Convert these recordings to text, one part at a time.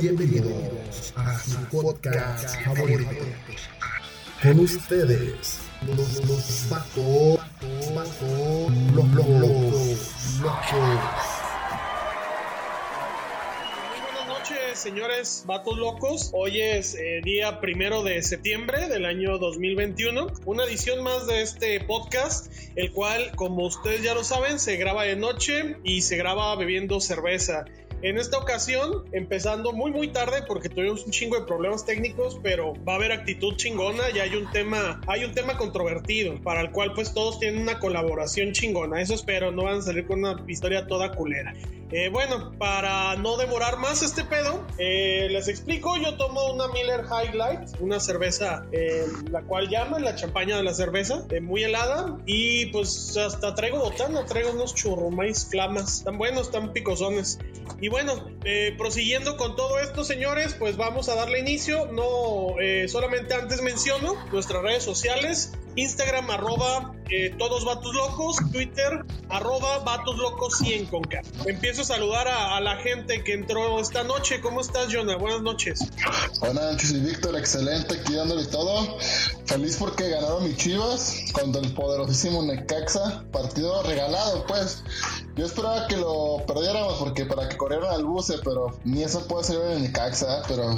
Bienvenidos a su podcast favorito. Con ustedes, los, los vatos, los locos, locos. Señores vatos locos. Hoy es eh, día primero de septiembre del año 2021. Una edición más de este podcast, el cual, como ustedes ya lo saben, se graba de noche y se graba bebiendo cerveza. En esta ocasión, empezando muy muy tarde porque tuvimos un chingo de problemas técnicos, pero va a haber actitud chingona y hay un tema, hay un tema controvertido para el cual pues todos tienen una colaboración chingona. Eso espero, no van a salir con una historia toda culera. Eh, bueno, para no demorar más este pedo, eh, les explico, yo tomo una Miller High Life, una cerveza, eh, la cual llaman la champaña de la cerveza, muy helada, y pues hasta traigo botana, traigo unos churrumais flamas, tan buenos, tan picosones. Y bueno, prosiguiendo con todo esto, señores, pues vamos a darle inicio. No, solamente antes menciono nuestras redes sociales. Instagram, arroba eh, todos vatos locos, Twitter, arroba vatos locos 100 con K. Empiezo a saludar a, la gente que entró esta noche. ¿Cómo estás, Jonah? Buenas noches. Buenas noches, Víctor, excelente, aquí dándole todo. Feliz porque ganaron mis chivas contra el poderosísimo Necaxa. Partido regalado, pues. Yo esperaba que lo perdiéramos porque para que corrieran al buce, pero ni eso puede ser en Necaxa. Pero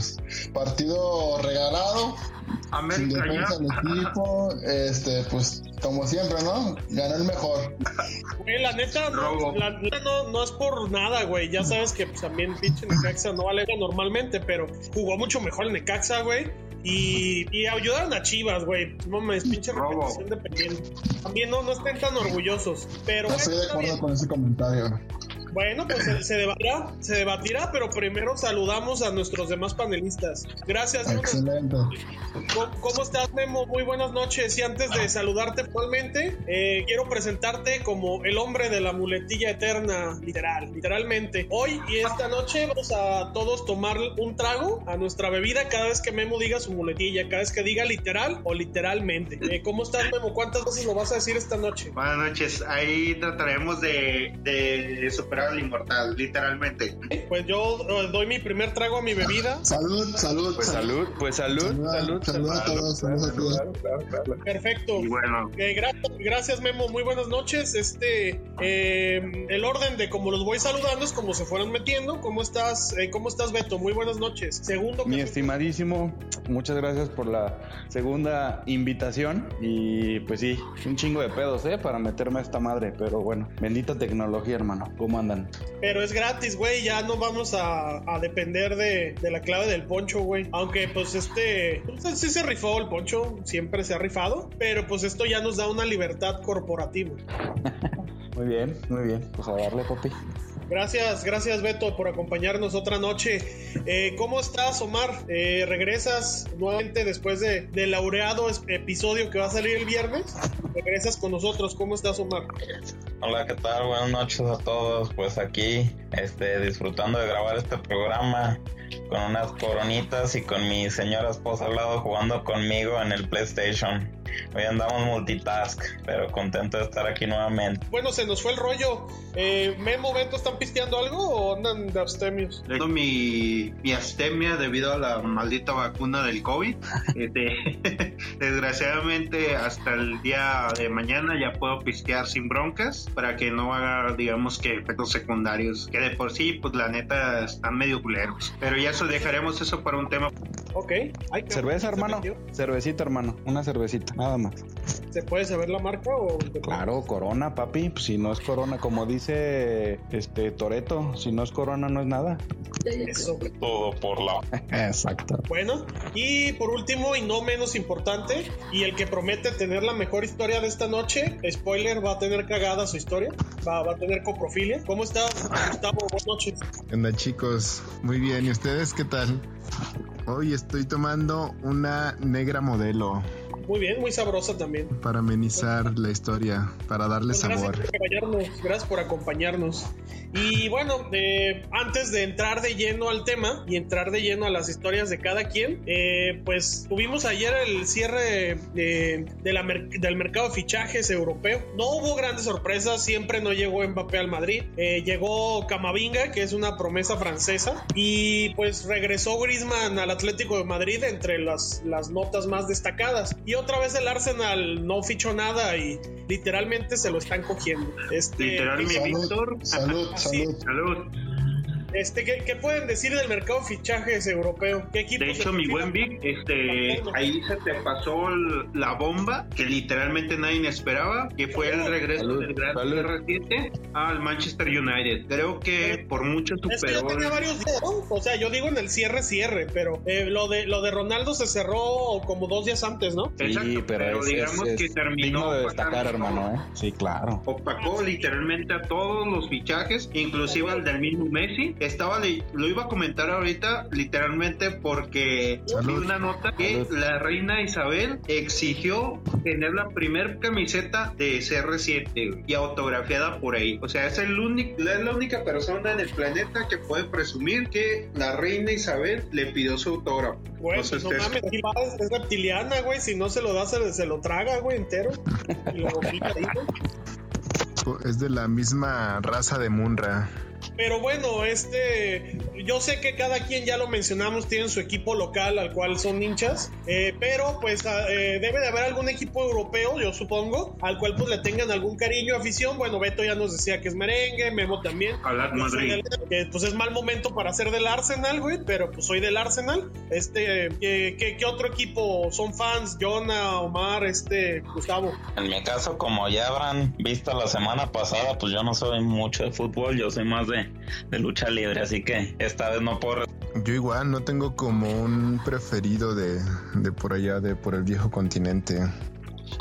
partido regalado. Sin defensa del equipo, este, pues como siempre, ¿no? Ganó el mejor. Güey, la neta, no, la neta no, no, es por nada, güey. Ya sabes que pues, también pinche Necaxa no vale normalmente, pero jugó mucho mejor el Necaxa, güey. Y, y, ayudaron a Chivas, güey. No me pinche repetición dependiente. También no, no estén tan orgullosos. Pero, no estoy de acuerdo con ese comentario. Bueno, pues se, se, debatirá, se debatirá, pero primero saludamos a nuestros demás panelistas. Gracias. Excelente. ¿Cómo, ¿Cómo, estás, Memo? Muy buenas noches. Y antes de saludarte actualmente, eh, quiero presentarte como el hombre de la muletilla eterna, literal, literalmente. Hoy y esta noche vamos a todos tomar un trago a nuestra bebida cada vez que Memo diga su muletilla, cada vez que diga literal o literalmente. Eh, ¿Cómo estás, Memo? ¿Cuántas veces lo vas a decir esta noche? Buenas noches. Ahí trataremos de, de superar al inmortal, literalmente. Pues yo uh, doy mi primer trago a mi bebida. Salud, salud. Pues salud, pues salud, salud. Salud, salud, a todos. Perfecto. Y bueno. Eh, gracias, gracias, Memo. Muy buenas noches. Este, eh, el orden de cómo los voy saludando es como se fueron metiendo. ¿Cómo estás, eh, cómo estás, Beto? Muy buenas noches. Segundo. Mi estimadísimo, muchas gracias por la segunda invitación. Y pues sí, un chingo de pedos, ¿eh? Para meterme a esta madre. Pero bueno, bendita tecnología, hermano. ¿Cómo Pero es gratis, güey. Ya no vamos a, a depender de, de, la clave del poncho, güey. Aunque, pues, este. Pues, sí se rifó el poncho. Siempre se ha rifado. Pero, pues, esto ya nos da una libertad corporativa. muy bien, muy bien. Pues a darle, Popi. Gracias, gracias Beto por acompañarnos otra noche. Eh, ¿Cómo estás, Omar? Eh, ¿Regresas nuevamente después de, del laureado episodio que va a salir el viernes? ¿Regresas con nosotros? ¿Cómo estás, Omar? Hola, ¿qué tal? Buenas noches a todos. Pues aquí, este, disfrutando de grabar este programa con unas coronitas y con mi señora esposa al lado jugando conmigo en el PlayStation. Hoy andamos multitask, pero contento de estar aquí nuevamente. Bueno, se nos fue el rollo. Eh, Memo, Beto, ¿están pisteando algo o andan de abstemios? Tengo mi, mi abstemia debido a la maldita vacuna del COVID. este, desgraciadamente, hasta el día de mañana ya puedo pistear sin broncas para que no haga, digamos que, efectos secundarios. Que de por sí, pues la neta, están medio culeros. Pero ya eso dejaremos eso para un tema. Ok. Ay, Cerveza, hermano. Cervecita, hermano. Una cervecita nada más. ¿Se puede saber la marca o Claro, Corona, papi. Pues si no es Corona, como dice este Toreto, si no es Corona no es nada. Eso. Todo por la. Exacto. Bueno, y por último y no menos importante, y el que promete tener la mejor historia de esta noche, spoiler, va a tener cagada su historia, va, va a tener coprofilia. ¿Cómo estás, Gustavo? Buenas noches. Anda, chicos, muy bien. ¿Y ustedes qué tal? Hoy estoy tomando una negra modelo. Muy bien, muy sabrosa también. Para amenizar la historia, para darle Pues gracias sabor. por acompañarnos, gracias por acompañarnos. Y bueno, eh, antes de entrar de lleno al tema y entrar de lleno a las historias de cada quien, eh, pues tuvimos ayer el cierre de, de la mer- del mercado de fichajes europeo. No hubo grandes sorpresas, siempre no llegó Mbappé al Madrid. Eh, llegó Camavinga, que es una promesa francesa, y pues regresó Griezmann al Atlético de Madrid entre las, las notas más destacadas. Y otra vez el Arsenal no fichó nada y literalmente se lo están cogiendo. Este, Literalmente, Víctor. salud, Sí. Este, ¿qué, qué pueden decir del mercado de fichajes europeo? ¿Qué equipos De hecho, mi buen Vic, este, ahí se te pasó la bomba que literalmente nadie esperaba, que fue el regreso Salud, del gran salud. CR7 al Manchester United. Creo que por mucho Es que ya superó. tenía varios días, ¿no? O sea, yo digo en el cierre, cierre, pero eh, lo de lo de Ronaldo se cerró como dos días antes, ¿no? Sí, Exacto, pero, es, digamos es- que es terminó digno de destacar, hermano, ¿eh? Sí, claro. opacó literalmente a todos los fichajes, inclusive al del mismo Messi. Estaba lo iba a comentar ahorita literalmente porque Salud. vi una nota que Salud. la reina Isabel exigió tener la primer camiseta de CR7 güey, y autografiada por ahí. O sea, es el único, es la única persona en el planeta que puede presumir que la reina Isabel le pidió su autógrafo. Güey, O sea, no es- mames, sí, va, es, es reptiliana, güey. Si no se lo da, se, le- se lo traga, güey, entero. Y lo ahí, güey. Es de la misma raza de Munra. Pero bueno, este, yo sé que cada quien, ya lo mencionamos, tiene su equipo local al cual son hinchas, eh, pero pues ah, eh, debe de haber algún equipo europeo, yo supongo, al cual pues le tengan algún cariño, afición. Bueno, Beto ya nos decía que es merengue, Memo también. Soy Madrid. del- que, pues es mal momento para ser del Arsenal, güey, pero pues soy del Arsenal. Este, ¿qué, qué, qué otro equipo son fans? Jonah, Omar, este, Gustavo. En mi caso, como ya habrán visto la semana pasada, pues yo no soy mucho de fútbol, yo soy más de, de lucha libre, así que esta vez no puedo Yo igual no tengo como un preferido de, de por allá, de por el viejo continente.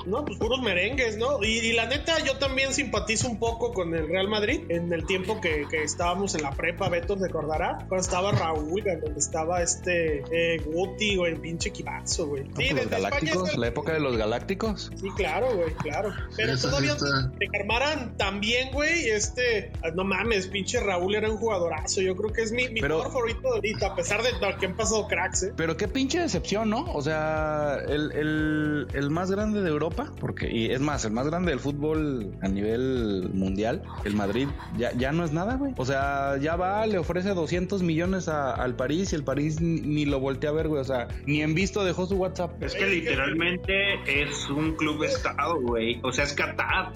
No, pues puros merengues, ¿no? Y, y la neta, yo también simpatizo un poco con el Real Madrid. En el tiempo que, que estábamos en la prepa, Beto recordará, cuando estaba Raúl, cuando estaba este eh, Guti, güey, el pinche equipazo, güey. No, Sí, pues los España galácticos, la época de los galácticos. Sí, claro, güey, claro. Pero sí todavía está- te armaran también, güey, este, ah, no mames, pinche Raúl era un jugadorazo. Yo creo que es mi, mi Pero- jugador favorito de ahorita, a pesar de que han pasado cracks, ¿eh? Pero qué pinche decepción, ¿no? O sea, el, el, el más grande de Europa, porque, y es más, el más grande del fútbol a nivel mundial, el Madrid, ya, ya no es nada, güey. O sea, ya va, le ofrece 200 millones a- al París y el París ni, ni lo voltea a ver, güey. O sea, ni en visto dejó su WhatsApp. Es que literalmente es un club estado, güey. O sea, es Qatar.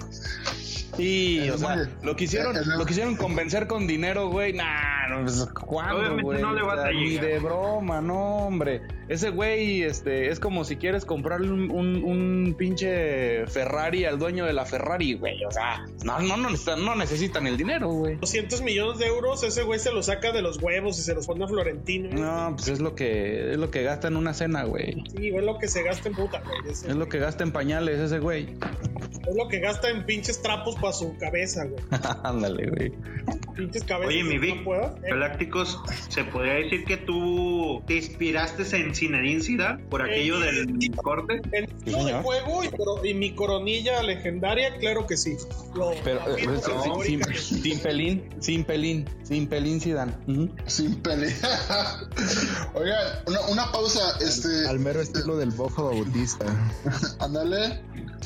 Sí, Es o sea, lo quisieron, es- es- lo quisieron convencer con dinero, güey. Nah, no, pues, ¿cuándo, Obviamente güey? no le vas O sea, a Ni de broma, no, hombre. Ese güey, este, es como si quieres comprarle un, un, un pinche Ferrari al dueño de la Ferrari, güey. O sea, no, no, no, necesitan, no necesitan el dinero, güey. 200 millones de euros, ese güey se los saca de los huevos y se los pone a Florentino. güey. No, pues es lo que, es lo que gasta en una cena, güey. Sí, güey, lo que se gasta en puta, güey. Ese- Es lo que gasta en pañales ese güey. Es lo que gasta en pinches trapos para su cabeza, güey. Ándale, güey. Pinches cabezas. Oye, mi que Vic, no puedo. Eh, Galácticos, ¿se podría decir que tú te inspiraste en Zinedine Zidane por aquello Eh, del sí. corte? Sí, estilo de juego y, y mi coronilla legendaria, claro que sí. Lo Pero eh, afirmo eh, sin, sin, categóricamente. sin pelín, sin pelín, sin pelín Zidane. Sin pelea. Oigan, una, una pausa, este. Al mero estilo del Bofo Bautista. Ándale.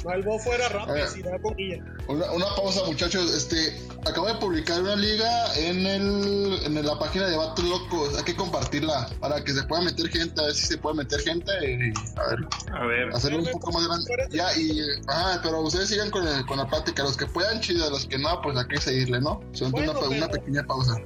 Malvo fuera rápido, Eh. y da coquilla. Una, una pausa, muchachos. Este, acabo de publicar una liga en el en la página de Vatos Locos. Hay que compartirla para que se pueda meter gente, a ver si se puede meter gente y a ver, A ver, hacerlo un poco más grande. Ya, y ajá, pero ustedes sigan con, el- con la plática, los que puedan, chido, los que no, pues hay que seguirle, ¿no? Son Bueno, una, una pequeña pausa.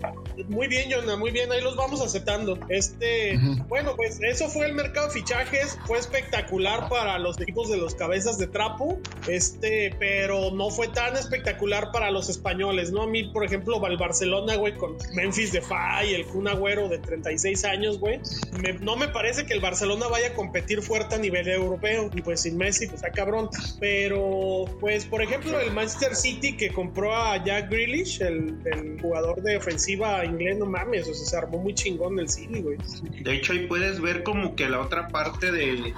Muy bien, Jonah, muy bien, ahí los vamos aceptando. Este, Ujú. bueno, pues eso fue el mercado de fichajes, fue espectacular para los equipos de los cabezas de trapo, este, pero no fue tan espectacular para los españoles, ¿no? A mí, por ejemplo, el Barcelona, güey, con Memphis Depay, el Kun Agüero de 36 años, güey, no me parece que el Barcelona vaya a competir fuerte a nivel europeo, y pues sin Messi, pues está cabrón, pero, pues, por ejemplo, el Manchester City que compró a Jack Grealish, el, el jugador de ofensiva inglés, no mames, o sea, se armó muy chingón el City, güey. de hecho ahí puedes ver como que la otra parte de,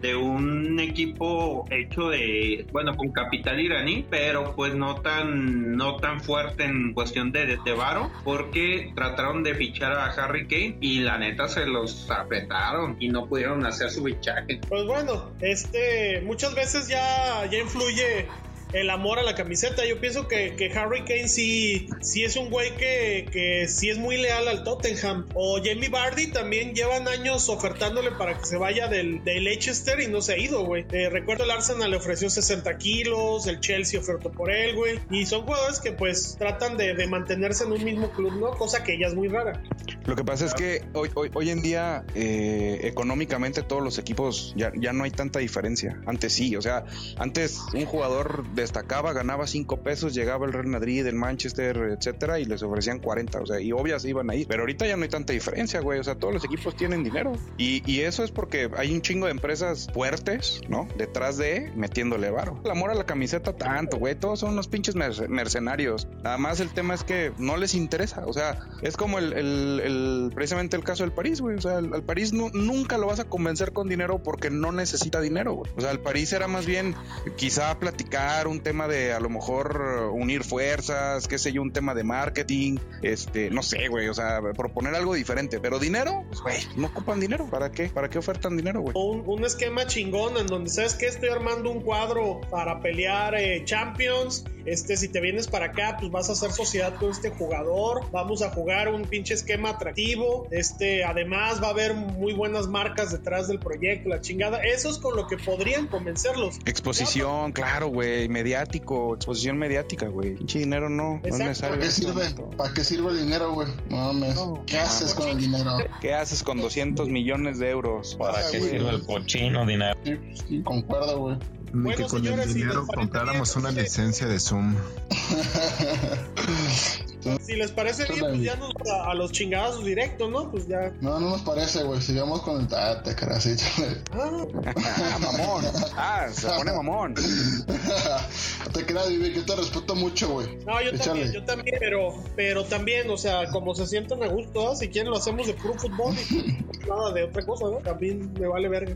de un equipo hecho de, bueno, con capital iraní, pero pues no tan, no tan fuerte en cuestión de, de, varo, porque trataron de fichar a Harry Kane y la neta se los apretaron y no pudieron hacer su fichaje. Pues bueno, este, muchas veces ya, ya influye el amor a la camiseta. Yo pienso que, que Harry Kane sí, sí es un güey que, que sí es muy leal al Tottenham. O Jamie Bardi también llevan años ofertándole para que se vaya del, del Leicester y no se ha ido, güey. Eh, recuerdo el Arsenal le ofreció 60 kilos, el Chelsea ofertó por él, güey. Y son jugadores que pues tratan de, de, mantenerse en un mismo club, ¿no? Cosa que ya es muy rara. Lo que pasa es que hoy, hoy, hoy en día eh, económicamente todos los equipos ya, ya no hay tanta diferencia. Antes sí, o sea, antes un jugador destacaba, ganaba 5 pesos, llegaba el Real Madrid, el Manchester, etcétera, y les ofrecían 40, o sea, y obvias iban ahí. Pero ahorita ya no hay tanta diferencia, güey, o sea, todos los equipos tienen dinero. Y, y eso es porque hay un chingo de empresas fuertes, ¿no? Detrás de metiéndole varo. El amor a la camiseta tanto, güey, todos son unos pinches mercenarios. Nada más el tema es que no les interesa, o sea, es como el, el, el precisamente el caso del París, güey, o sea, el París no, nunca lo vas a convencer con dinero porque no necesita dinero, güey. O sea, el París era más bien quizá platicar un tema de a lo mejor unir fuerzas, qué sé yo, un tema de marketing, este, no sé, güey, o sea, proponer algo diferente, pero dinero, pues, güey, no ocupan dinero, ¿para qué? ¿Para qué ofertan dinero, güey? Un, un, esquema chingón en donde, ¿sabes que Estoy armando un cuadro para pelear eh, Champions, este, si te vienes para acá, pues vas a hacer sociedad con este jugador, vamos a jugar un pinche esquema atractivo, este, además va a haber muy buenas marcas detrás del proyecto, la chingada, eso es con lo que podrían convencerlos. Exposición, claro, güey, mediático, exposición mediática, güey. Pinche dinero no, no es necesario. ¿Para qué sirve? ¿Para qué sirve el dinero, güey? No mames. No, ¿Qué haces con el dinero? ¿Qué haces con 200 millones de euros? ¿Para qué sirve el cochino dinero? Sí, sí, concuerdo, güey. Ni bueno, que con señores, el dinero compráramos una licencia de Zoom. si les parece bien, pues ya nos a, a, los chingados directos, ¿no? Pues ya. No, no nos parece, güey. Sigamos con el tate, caracito. Ah, mamón. Ah, se pone mamón. te creas, Vivi, yo te respeto mucho, güey. No, yo Échale. también, yo también, pero, pero también, o sea, como se sientan a gusto, ¿eh? si quieren lo hacemos de puro fútbol y nada de otra cosa, ¿no? También me vale verga.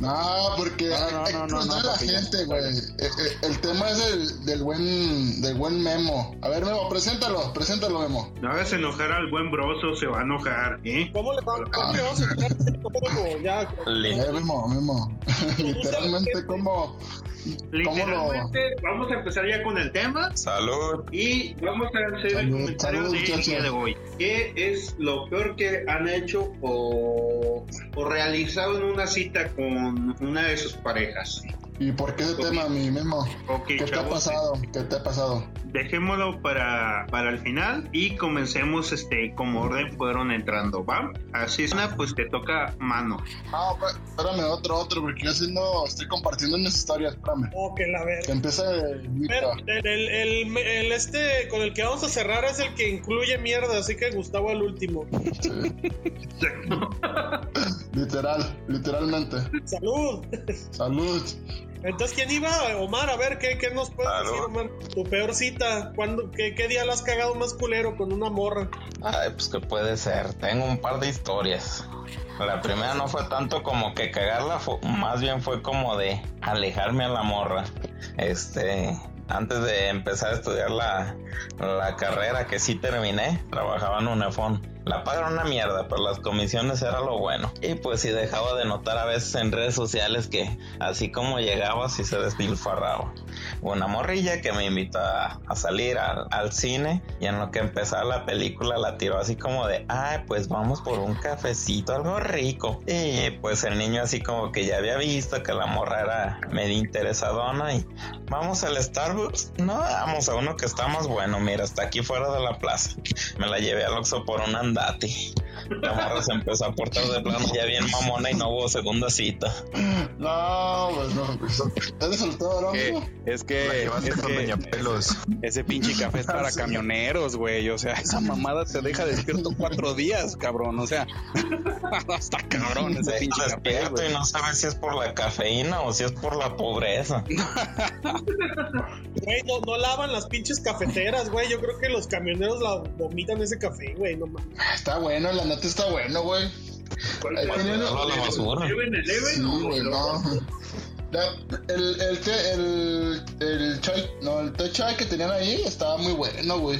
no, porque No, no, hay no, la gente, güey. Eh, eh, El tema es el, del buen del buen Memo. A ver, Memo, preséntalo, preséntalo, Memo. No hagas enojar al buen broso, se va a enojar, ¿eh? ¿Cómo le, va- cómo le vamos a quitar ¿Cómo? Ya, Eh, Memo, Memo. Literalmente, ¿cómo, cómo lo...? Literalmente, vamos a empezar ya con el tema Salud. y vamos a hacer el Salud, comentario salud, del día de hoy. ¿Qué es lo peor que han hecho o, o realizado en una cita con una de sus parejas? ¿Y por qué ese Ok. tema, mi Memo? Ok, ¿Qué te ha pasado? ¿Qué te ha pasado? dejémoslo para, para el final y comencemos este como orden fueron entrando, ¿va? Así es, una pues te toca mano. Ah, espérame, otro, otro, porque yo haciendo, estoy compartiendo unas historias, espérame. que la verga. Que empiece el, el, el- el este con el que vamos a cerrar es el que incluye mierda, así que Gustavo al último. Literal, literalmente. Salud. Salud. Entonces, ¿quién iba? Omar, a ver, ¿qué, qué nos puedes Claro. decir, Omar? Tu peor cita. ¿Cuándo, qué, ¿Qué día la has cagado más culero con una morra? Ay, pues que puede ser. Tengo un par de historias. La primera no fue tanto como que cagarla, fue- más bien fue como de alejarme a la morra. Este, antes de empezar a estudiar la, la carrera que sí terminé, trabajaba en Unifón. La paga era una mierda, pero las comisiones era lo bueno. Y pues sí dejaba de notar a veces en redes sociales que así como llegaba, sí se despilfarraba. Una morrilla que me invitó a, salir al, cine y en lo que empezaba la película la tiró así como de, ay, pues vamos por un cafecito, algo rico. Y pues el niño así como que ya había visto que la morra era medio interesadona y vamos al Starbucks. No, vamos a uno que está más bueno, mira, está aquí fuera de la plaza. Me la llevé al Oxxo por un andate. La morra se empezó a portar de plano ya bien mamona y no hubo segunda cita. No, pues no. pues, ¿Eres soltero, Que- amigo? es que, es que Doña Pelos. ese pinche café es para camioneros, güey. O sea, esa mamada te deja despierto cuatro días, cabrón. O sea, hasta cabrón ese pinche café, y no sabes si es por la cafeína o si es por la pobreza. Güey, no, no lavan las pinches cafeteras, güey. Yo creo que los camioneros la vomitan ese café, güey, no mames. Está bueno, la neta está bueno, güey. Ahí tenían- Tirarlo a la basura. ¿Eleven, eleven Sí, o güey, no. La- el, el, té- el, el chai, no, el té chai que tenían ahí estaba muy bueno, güey.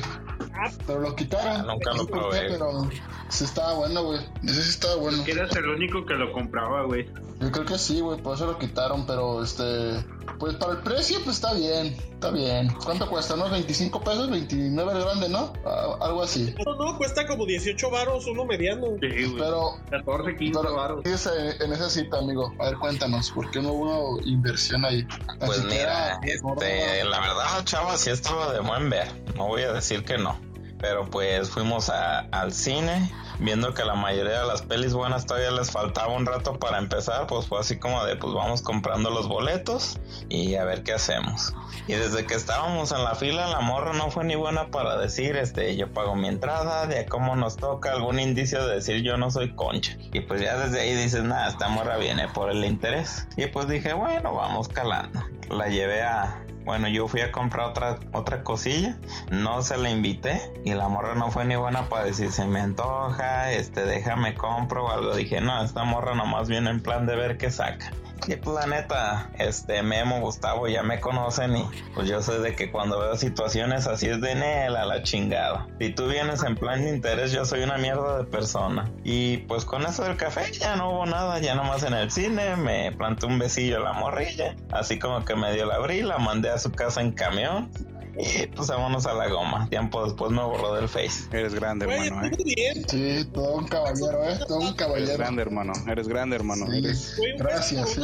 Pero lo quitaron. Ah, nunca lo probé. Pero sí estaba bueno, güey. Ese sí estaba bueno. Que eras el único que lo compraba, güey. Yo creo que sí, güey, por eso lo quitaron, pero este. Pues para el precio, pues está bien, está bien. ¿Cuánto cuesta? ¿Unos 25 pesos? 29 el grande, ¿no? Ah, algo así. No, no, cuesta como 18 varos uno mediano. Sí, güey. Pero 14, 15 Pero, baros. fíjese en esa cita, amigo. A ver, cuéntanos, ¿por qué no hubo inversión ahí? Pues Así mira, era- este, la verdad, chava, sí estaba de buen ver. No voy a decir que no. Pero pues fuimos a- al cine, viendo que la mayoría de las pelis buenas todavía les faltaba un rato para empezar, pues fue así como de, pues vamos comprando los boletos y a ver qué hacemos. Y desde que estábamos en la fila, la morra no fue ni buena para decir, este, yo pago mi entrada, de cómo nos toca, algún indicio de decir yo no soy concha. Y pues ya desde ahí dices, nada, esta morra viene por el interés. Y pues dije, bueno, vamos calando. La llevé a, bueno, yo fui a comprar otra, otra cosilla, no se la invité y la morra no fue ni buena para decir se me antoja, este, déjame compro o algo. Dije, no, esta morra nomás viene en plan de ver qué saca. Y pues la neta, este Memo, Gustavo ya me conocen y pues yo sé de que cuando veo situaciones así es de Nel a la chingada. Si tú vienes en plan de interés, yo soy una mierda de persona. Y pues con eso del café ya no hubo nada, ya nomás en el cine me planté un besillo a la morrilla, así como que medio la abrí, la mandé a su casa en camión. Y pues vámonos a la goma. Tiempo después me borró del face. Eres grande, Güey, hermano, ¿eh? bien. Sí, todo un caballero, ¿eh? Todo un Eres caballero. grande, hermano. Eres grande, hermano. Sí. Eres... Güey, Gracias, sí,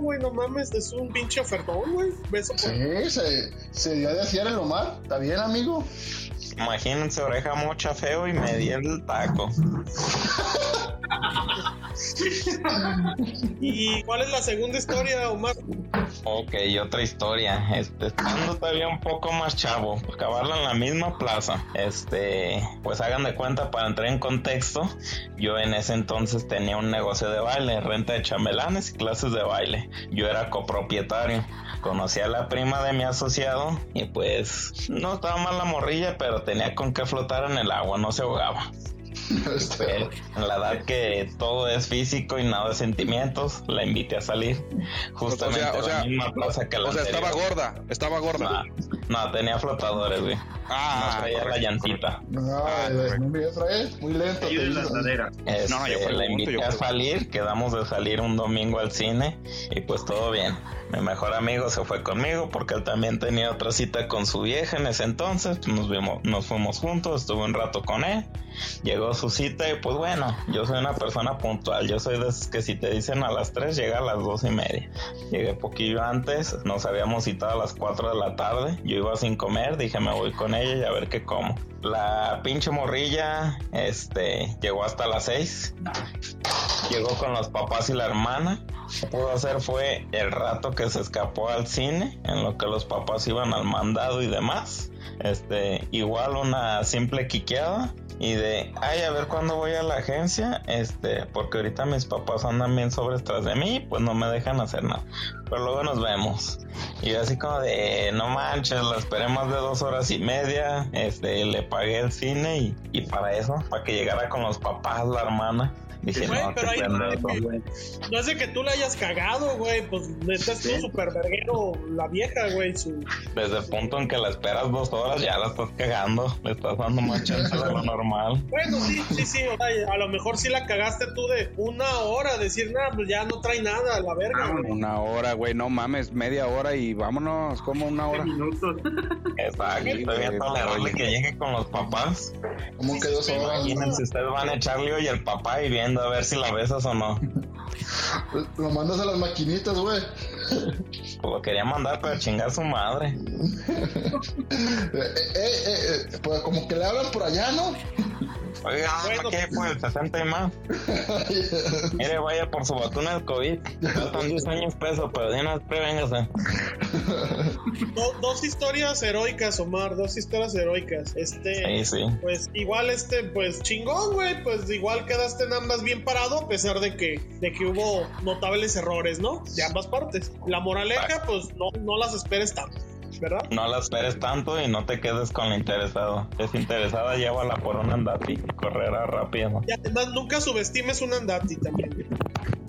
güey, no mames, es un pinche ofertón, güey. Beso por Sí, se, se dio de hacer el Omar. ¿Está bien, amigo? Imagínense oreja mucha feo y me di el taco. ¿Y cuál es la segunda historia, Omar? Ok, otra historia. Este, estando todavía un poco más chavo, acabarla en la misma plaza. Este, pues hagan de cuenta para entrar en contexto. Yo en ese entonces tenía un negocio de baile, renta de chambelanes y clases de baile. Yo era copropietario. Conocí a la prima de mi asociado y pues no estaba mal la morrilla, pero tenía con qué flotar en el agua, no se ahogaba. Eh, en la edad que todo es físico y nada de sentimientos, la invité a salir. Justamente o sea, la misma plaza que la O sea, anterior. estaba gorda. Estaba gorda. No, no, tenía flotadores, güey. Ah, no traía la llantita. no, Ah, no muy lento. te la. Este, No, no, yo pregunto, la invité yo a salir, quedamos de salir un domingo al cine y pues todo bien. Mi mejor amigo se fue conmigo porque él también tenía otra cita con su vieja en ese entonces. Nos vimos, nos fuimos juntos, estuve un rato con él. Llegó su cita y pues bueno, yo soy una persona puntual. Yo soy de esos que si te dicen a las 3 llega a las dos y media. Llegué poquillo antes, nos habíamos citado a las 4 de la tarde. Yo iba sin comer, dije me voy con ella y a ver qué como. La pinche morrilla, este, llegó hasta las 6. Llegó con los papás y la hermana. Lo que pudo hacer fue el rato que se escapó al cine, en lo que los papás iban al mandado y demás. Este, igual una simple quiqueada y de, ay, a ver cuándo voy a la agencia, este, porque ahorita mis papás andan bien sobres tras de mí, pues no me dejan hacer nada. Pero luego nos vemos. Y así como de, no manches, la esperé más de dos horas y media, este, le pagué el cine y, y para eso, para que llegara con los papás, la hermana. Dije, Güey, no, pero ahí no es de que tú la hayas cagado, güey. Pues neta es un super verguero la vieja, güey. Su... Desde el punto en que la esperas dos horas, ya la estás cagando, le estás dando más chance de lo normal. Bueno, sí, sí, sí. o sea, a lo mejor sí la cagaste tú de una hora, decir, nada, pues ya no trae nada, a la verga, güey. Una hora, güey. No mames, media hora y vámonos. como una hora? minutos. Exacto, está bien tolerable que llegue con los papás. ¿Cómo que dos horas? Imagínense, ustedes van a echarle hoy al papá y a ver si la besas o no. Lo mandas a las maquinitas, güey. Pues lo quería mandar para chingar su madre. Eh, eh, eh, pues como que le hablan por allá, ¿no? Oiga, Bueno. ¿para qué? Pues 60 y más. Mire, vaya por su vacuna del COVID. Faltan 10 años peso, pero de una vez prevéngase. Do- dos historias heroicas, Omar, dos historias heroicas. Este, Sí, sí. pues igual este, pues chingón, güey, pues igual quedaste en ambas bien parado a pesar de que, de que hubo notables errores, ¿no? De ambas partes. La moraleja, pues no, no las esperes tanto. ¿Verdad? No la esperes tanto y no te quedes con la interesado. Es interesada, llévala por un andati. Correrá rápido. Y además nunca subestimes un andati también.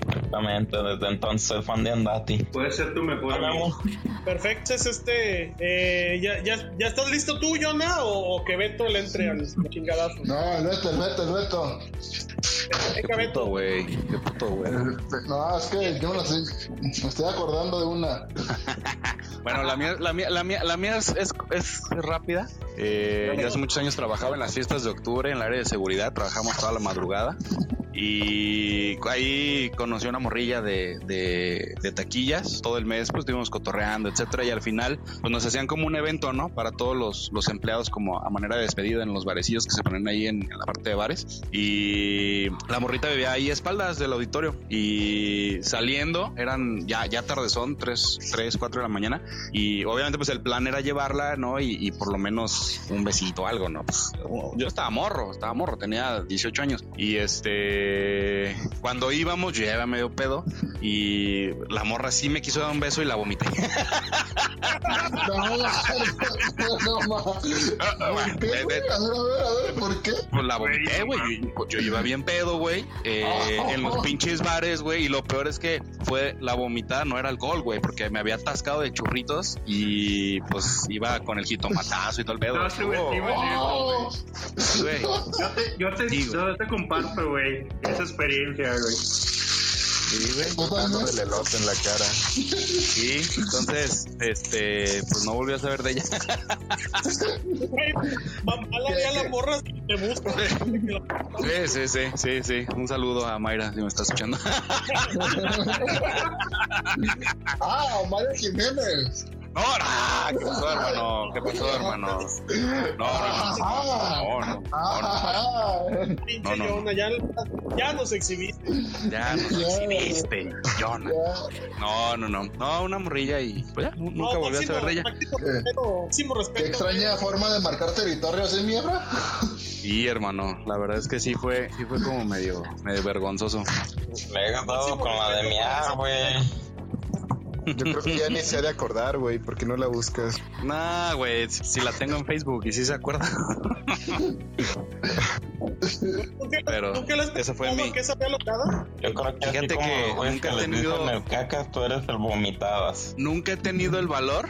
Exactamente, desde entonces soy fan de andati. Puede ser tu mejor amigo. Perfecto, es este. eh, ¿ya, ya, ¿Ya estás listo tú, Jonah? ¿O, o que Beto le entre al chingadazo? No, el Beto, el Beto, el Beto. Venga, Qué Beto. puto, güey. Qué puto, güey. No, es que yo me estoy acordando de una. Bueno, la mía, la mía, la mía, la mía es, es, rápida. Eh, yo hace muchos años trabajaba en las fiestas de octubre en el área de seguridad, trabajamos toda la madrugada. Y ahí conocí una morrilla de, taquillas. Todo el mes, pues estuvimos cotorreando, etcétera. Y al final, pues nos hacían como un evento, ¿no? Para todos los, empleados, como a manera de despedida en los barecillos que se ponen ahí en, en la parte de bares. Y la morrita vivía ahí a espaldas del auditorio. Y saliendo, eran ya, ya tardezón, 3, 3, 4 de la mañana. Y obviamente, pues el plan era llevarla, ¿no? Y, y por lo menos un besito, algo, ¿no? Pues, yo estaba morro, estaba morro, tenía 18 años. Y este, cuando íbamos, yo ya iba medio pedo. Y la morra sí me quiso dar un beso y la vomité. No, no, no, ¿Por qué, A ver, a ver, a ver, ¿por qué? Pues la vomité, güey. Yo, yo iba bien pedo, güey. eh, en los pinches bares, güey. Y lo peor es que fue la vomitada, no era alcohol, güey. Porque me había atascado de churritos y pues iba con el jitomatazo y todo el pedo. No Oh, Yo te, yo te, yo te comparto, güey, esa experiencia, güey. sí, güey. Botando el elote en la cara. Sí, entonces, este, pues no volví a saber de ella. Güey, Mala día la morra si te busca. Sí, sí, sí, sí, sí. Un saludo a Mayra, si me está escuchando. Ah, Mario Jiménez. No, no, ¿qué pasó, hermano? ¿Qué pasó, hermano? No, no, no, no, no, no, no. Ah, Pinche No, no, no. Jonah, ya, nos exhibiste. Ya nos exhibiste, Jonah. No, no, no. No, una morrilla y pues ya, nu- nunca No, volví a saber de ella. Máximo respeto, máximo Qué extraña forma de marcar territorios, ¿eh, miembro? Y hermano, la verdad es que sí fue, sí fue como medio, medio vergonzoso. Le he con la de miar, güey. Yo creo que ya ni se ha de acordar, güey. ¿Por qué no la buscas? Nah, güey, si, la tengo en Facebook y si se acuerda. ¿Tú qué, Pero ¿tú qué les esa fue mi- que? Yo creo que Fíjate así como que nunca he tenido- cacas, tú eres el vomitadas. Nunca he tenido el valor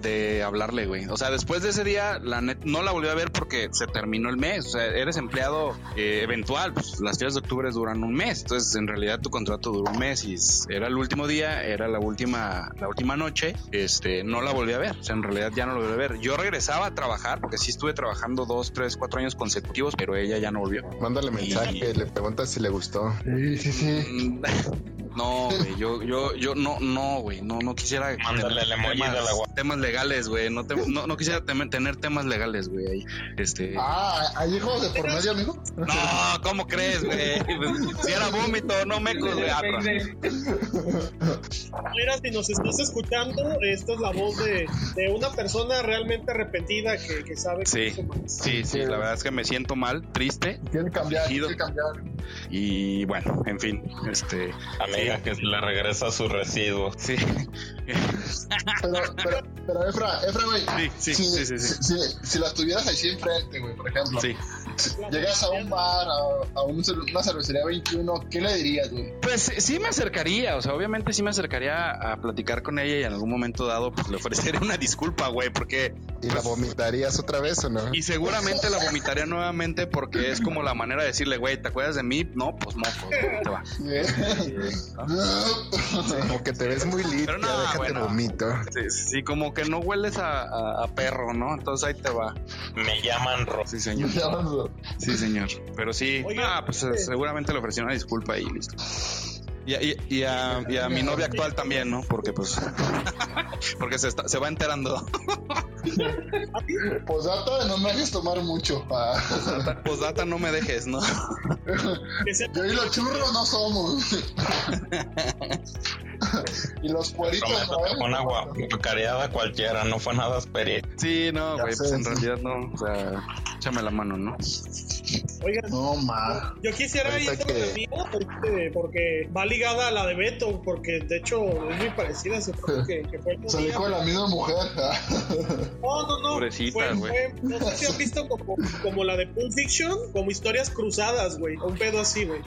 de hablarle, güey. O sea, después de ese día, la net, no la volví a ver porque se terminó el mes. O sea, eres empleado eh, eventual. Pues las fiestas de octubre duran un mes. Entonces, en realidad, tu contrato duró un mes y era el último día, era la última, la última noche. Este, no la volví a ver. O sea, en realidad ya no la volví a ver. Yo regresaba a trabajar porque sí estuve trabajando dos, tres, cuatro años consecutivos, pero ella ya no volvió. Mándale mensaje, le preguntas si le gustó. Sí, sí, sí. No, güey, yo, yo, yo no, no, güey, no, no quisiera Mándale el emoji de la temas, gua- temas legales, güey, no, te- no, no quisiera tener temas legales, güey, ahí, este, Ah, ¿hay hijos de por medio, amigo? no, ¿cómo crees, güey? Si era vómito, no me güey, ah, Mira, si nos estás escuchando, esta es la voz de, de una persona realmente arrepentida que, que sabe que Sí, mal. sí, sí, la verdad es que me siento mal, triste, Quiere cambiar, Fingido. quiere cambiar. y bueno, en fin, este, Amiga que se le regresa sus residuos. sí, Pero, pero, pero Efra, Efra, güey. Sí, sí, si, sí, sí, sí. Si, si- las tuvieras ahí enfrente, güey, por ejemplo. sí. Llegas a un bar, a, a un una cervecería 21, ¿qué le dirías, güey? Pues sí me acercaría, o sea, obviamente sí me acercaría a platicar con ella y en algún momento dado pues le ofrecería una disculpa, güey, porque ¿Y la vomitarías otra vez o no? y seguramente la vomitaría nuevamente porque es como la manera de decirle, güey, ¿te acuerdas de mí? No, pues moco, ¿cómo te va? Como que te ves muy limpia, Pero no, déjate bueno. vomito. Sí, como que no hueles a, a- a perro, ¿no? Entonces ahí te va. Me llaman Ro. Sí, señor. Sí, señor. Pero sí, ah, pues eh, seguramente le ofrecí una disculpa y listo. Y, a- y- y a, y a mi novia actual también, ¿no? Porque pues porque se, está- se va enterando. Posdata, no me hagas tomar mucho. Posdata no me dejes, ¿no? Yo y los churros no somos. y los cueritos, ¿no? una guapacareada cualquiera, no fue nada. Sí, no, Ya güey, pues en realidad no. O sea, échame la mano, ¿no? Oigan, No, ma. yo quisiera ir con que- mía, este, porque va ligada a la de Beto, porque de hecho es muy parecida, supongo que, que fue Se dijo de la misma mujer. No, no, no. Pobrecita, Fue- güey. fue- no sé si han visto como, como la de Pulp Fiction, como historias cruzadas, güey. Un pedo así, güey.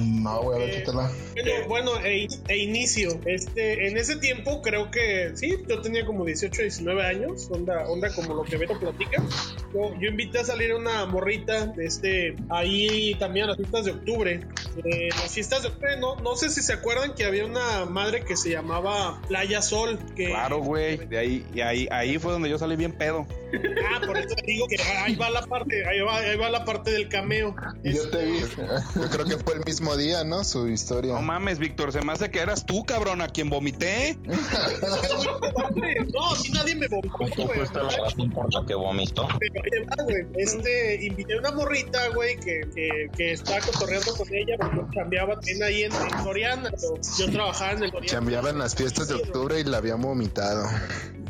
No, güey, a ver, quítala. Bueno, bueno e, e inicio. Este, en ese tiempo creo que sí, yo tenía como 18, 19 años, onda, onda como lo que Beto platica. Yo, yo invité a salir una morrita, este, ahí también a las fiestas de octubre. Eh, las fiestas de octubre, no, no sé si se acuerdan que había una madre que se llamaba Playa Sol. Que, Claro, güey. De ahí, y ahí, ahí fue donde yo salí bien pedo. Ah, por eso te digo que ahí va la parte, ahí va, ahí va la parte del cameo. Yo te vi. Yo creo que fue el mismo día, ¿no? Su historia. No mames, Víctor, se me hace que eras tú, cabrón, a quien vomité. No, aquí nadie me vomitó, ¿Tú güey. fuiste la razón por la que vomitó? Güey. Este, invité a una morrita, güey, que, que, que estaba cotorreando con ella porque cambiaba también ahí en, en Soriana. pero Yo trabajaba en el Soriana. Chambeaba en las fiestas de octubre y la habían vomitado.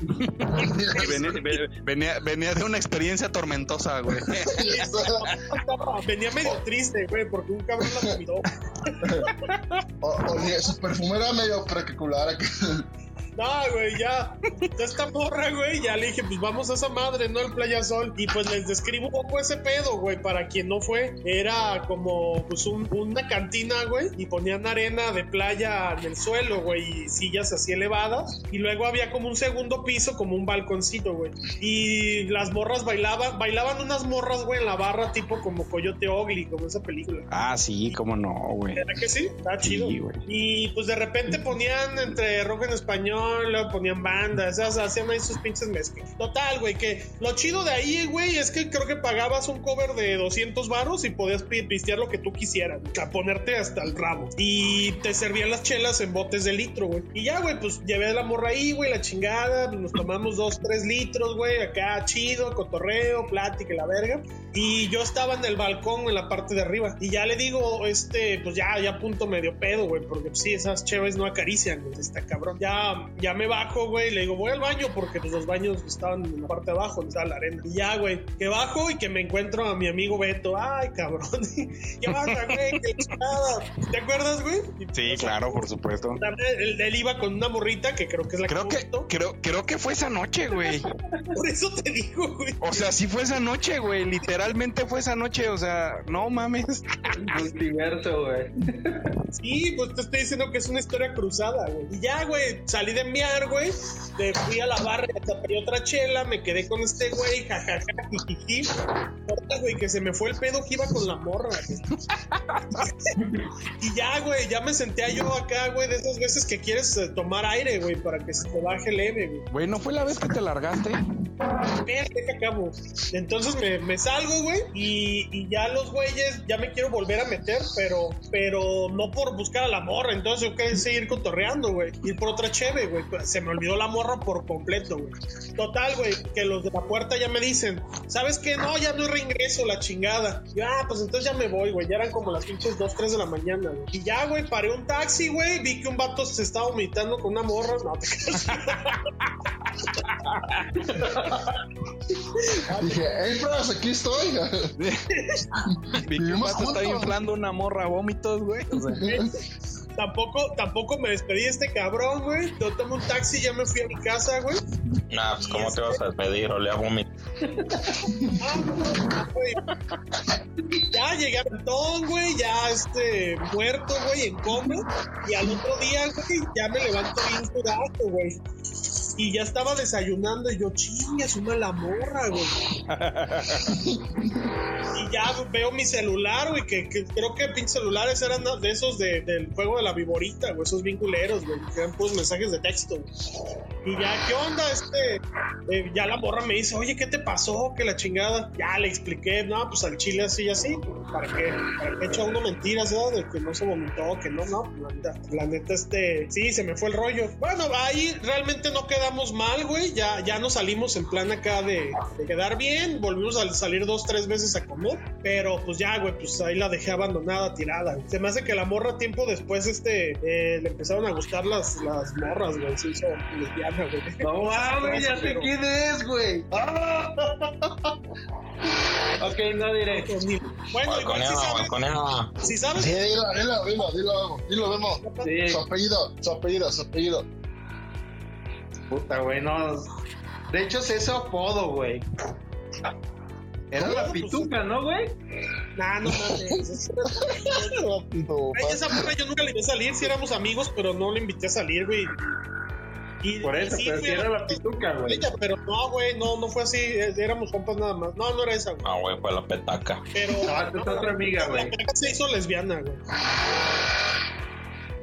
Venía, ve- venía, venía de una experiencia tormentosa, güey. Venía medio triste, güey, porque un cabrón la vomitó. O- Oye, su perfume era medio particular. No, güey, ya. Ya esta morra, güey, ya le dije, pues vamos a esa madre, ¿no? El Playa Sol. Y pues les describo un poco ese pedo, güey, para quien no fue. Era como, pues, un- una cantina, güey, y ponían arena de playa en el suelo, güey, y sillas así elevadas. Y luego había como un segundo piso, como un balconcito, güey. Y las morras bailaban, bailaban unas morras, güey, en la barra, tipo como Coyote Ugly, como esa película. Ah, sí, cómo no, güey. ¿Verdad que sí? Está Sí, chido. Y pues de repente ponían entre rock en español, luego ponían bandas, o sea, hacían ahí sus pinches mezclas. Total, güey, que lo chido de ahí, güey, es que creo que pagabas un cover de 200 varos y podías pi- pistear lo que tú quisieras, a ponerte hasta el rabo. Y te servían las chelas en botes de litro, güey. Y ya, güey, pues llevé la morra ahí, güey, la chingada, pues, nos tomamos dos, tres litros, güey, acá chido, cotorreo, plática, la verga. Y yo estaba en el balcón en la parte de arriba. Y ya le digo, este, pues ya, ya punto medio pedo, güey. Porque pues, sí, esas chéves no acarician, güey. Está cabrón. Ya, ya me bajo, güey. y Le digo, voy al baño porque pues los baños estaban en la parte de abajo, donde estaba la arena. Y ya, güey, que bajo y que me encuentro a mi amigo Beto. Ay, cabrón. ¿Qué pasa, güey? ¿Qué chingada? ¿Te acuerdas, güey? Y, Sí, o sea, claro, por supuesto. también Él, él iba con una morrita que creo que es la Creo que, que, creo, creo que fue esa noche, güey. Por eso te digo, güey. O sea, sí fue esa noche, güey. Literalmente fue esa noche. O sea, no mames. Multiverso, güey. Sí, pues te estoy diciendo que es una historia cruzada, güey. Y ya, güey, salí de enviar, güey. Te fui a la barra, tapé otra chela, me quedé con este güey, jajaja, jijiji. Güey, que se me fue el pedo que iba con la morra, güey. y ya, güey, ya me senté yo acá, güey, de esas veces que quieres eh, tomar aire, güey, para que se te baje leve, güey. Güey, ¿no fue la vez que te largaste? Espérate que acabo. Entonces me, me salgo, güey, y, y ya los güeyes, ya me quiero volver a meter, pero, pero no por buscar a la morra. Entonces yo quería seguir cotorreando, güey. Ir por otra cheve, güey. Se me olvidó la morra por completo, güey. Total, güey, que los de la puerta ya me dicen, ¿sabes qué? No, ya no hay reingreso, la chingada. Y, ah, pues entonces ya me voy, güey. Ya eran como las pinches 2, 3 de la mañana, güey. Y ya, güey, paré un taxi, güey. Vi que un vato se estaba vomitando con una morra. No, te. Dije, hey, bros, aquí estoy. Vi que un vato inflando una morra a vómitos, güey. O sea, tampoco, tampoco me despedí de este cabrón, güey. Yo tomé un taxi y ya me fui a mi casa, güey. Nah, pues ¿cómo te vas a pedir? Olea vómito. Ah, güey. Ya llegué a Antón, güey, ya este, muerto, güey, en coma. Y al otro día, güey, ya me levanto bien sudado, güey. Y ya estaba desayunando y yo, chinga, es una la morra, güey. y ya veo mi celular, güey, que, creo que pinches celulares eran de esos de- del juego de la viborita, güey, esos vinculeros, güey, que eran puros mensajes de texto. Y ya, ¿qué onda? Este, eh, ya la morra me dice, oye, ¿qué te pasó? Que la chingada. Ya le expliqué, no, pues al chile así y así. ¿Para qué? ¿Para qué echa uno mentiras, ¿no? De que no se vomitó, que no, no. La neta, la neta, este, sí, se me fue el rollo. Bueno, ahí realmente no quedamos mal, güey. Ya, ya nos salimos en plan acá de, de quedar bien. Volvimos a salir dos, tres veces a comer. Pero pues ya, güey, pues ahí la dejé abandonada, tirada. güey. Se me hace que la morra tiempo después, este, eh, le empezaron a gustar las, las morras, güey. Se hizo lesbiana, güey. No mames, ya sé Pero- quién es, güey. Ah. Ok, no diré. Ni, Bueno, igual si sabes, balconeo. si sabes, Sí, dilo, dilo, dilo, dilo, dilo, Memo. Sí, Su apellido, su apellido, su apellido. Puta, güey, no. De hecho, es ese apodo, güey. Era No, la pues, pituca, ¿no, güey? nah, no mames. Ay, esa morra yo nunca le invité a salir, si éramos amigos, pero no le invité a salir, güey. Y, Por eso, sí, pero si era la pituca, güey. ella, pero no, güey, no, no fue así, eh, éramos compas nada más. No, no era esa, güey. Ah, güey, fue la petaca. Pero. No, esta es otra amiga, la güey. pendeja se hizo lesbiana, güey.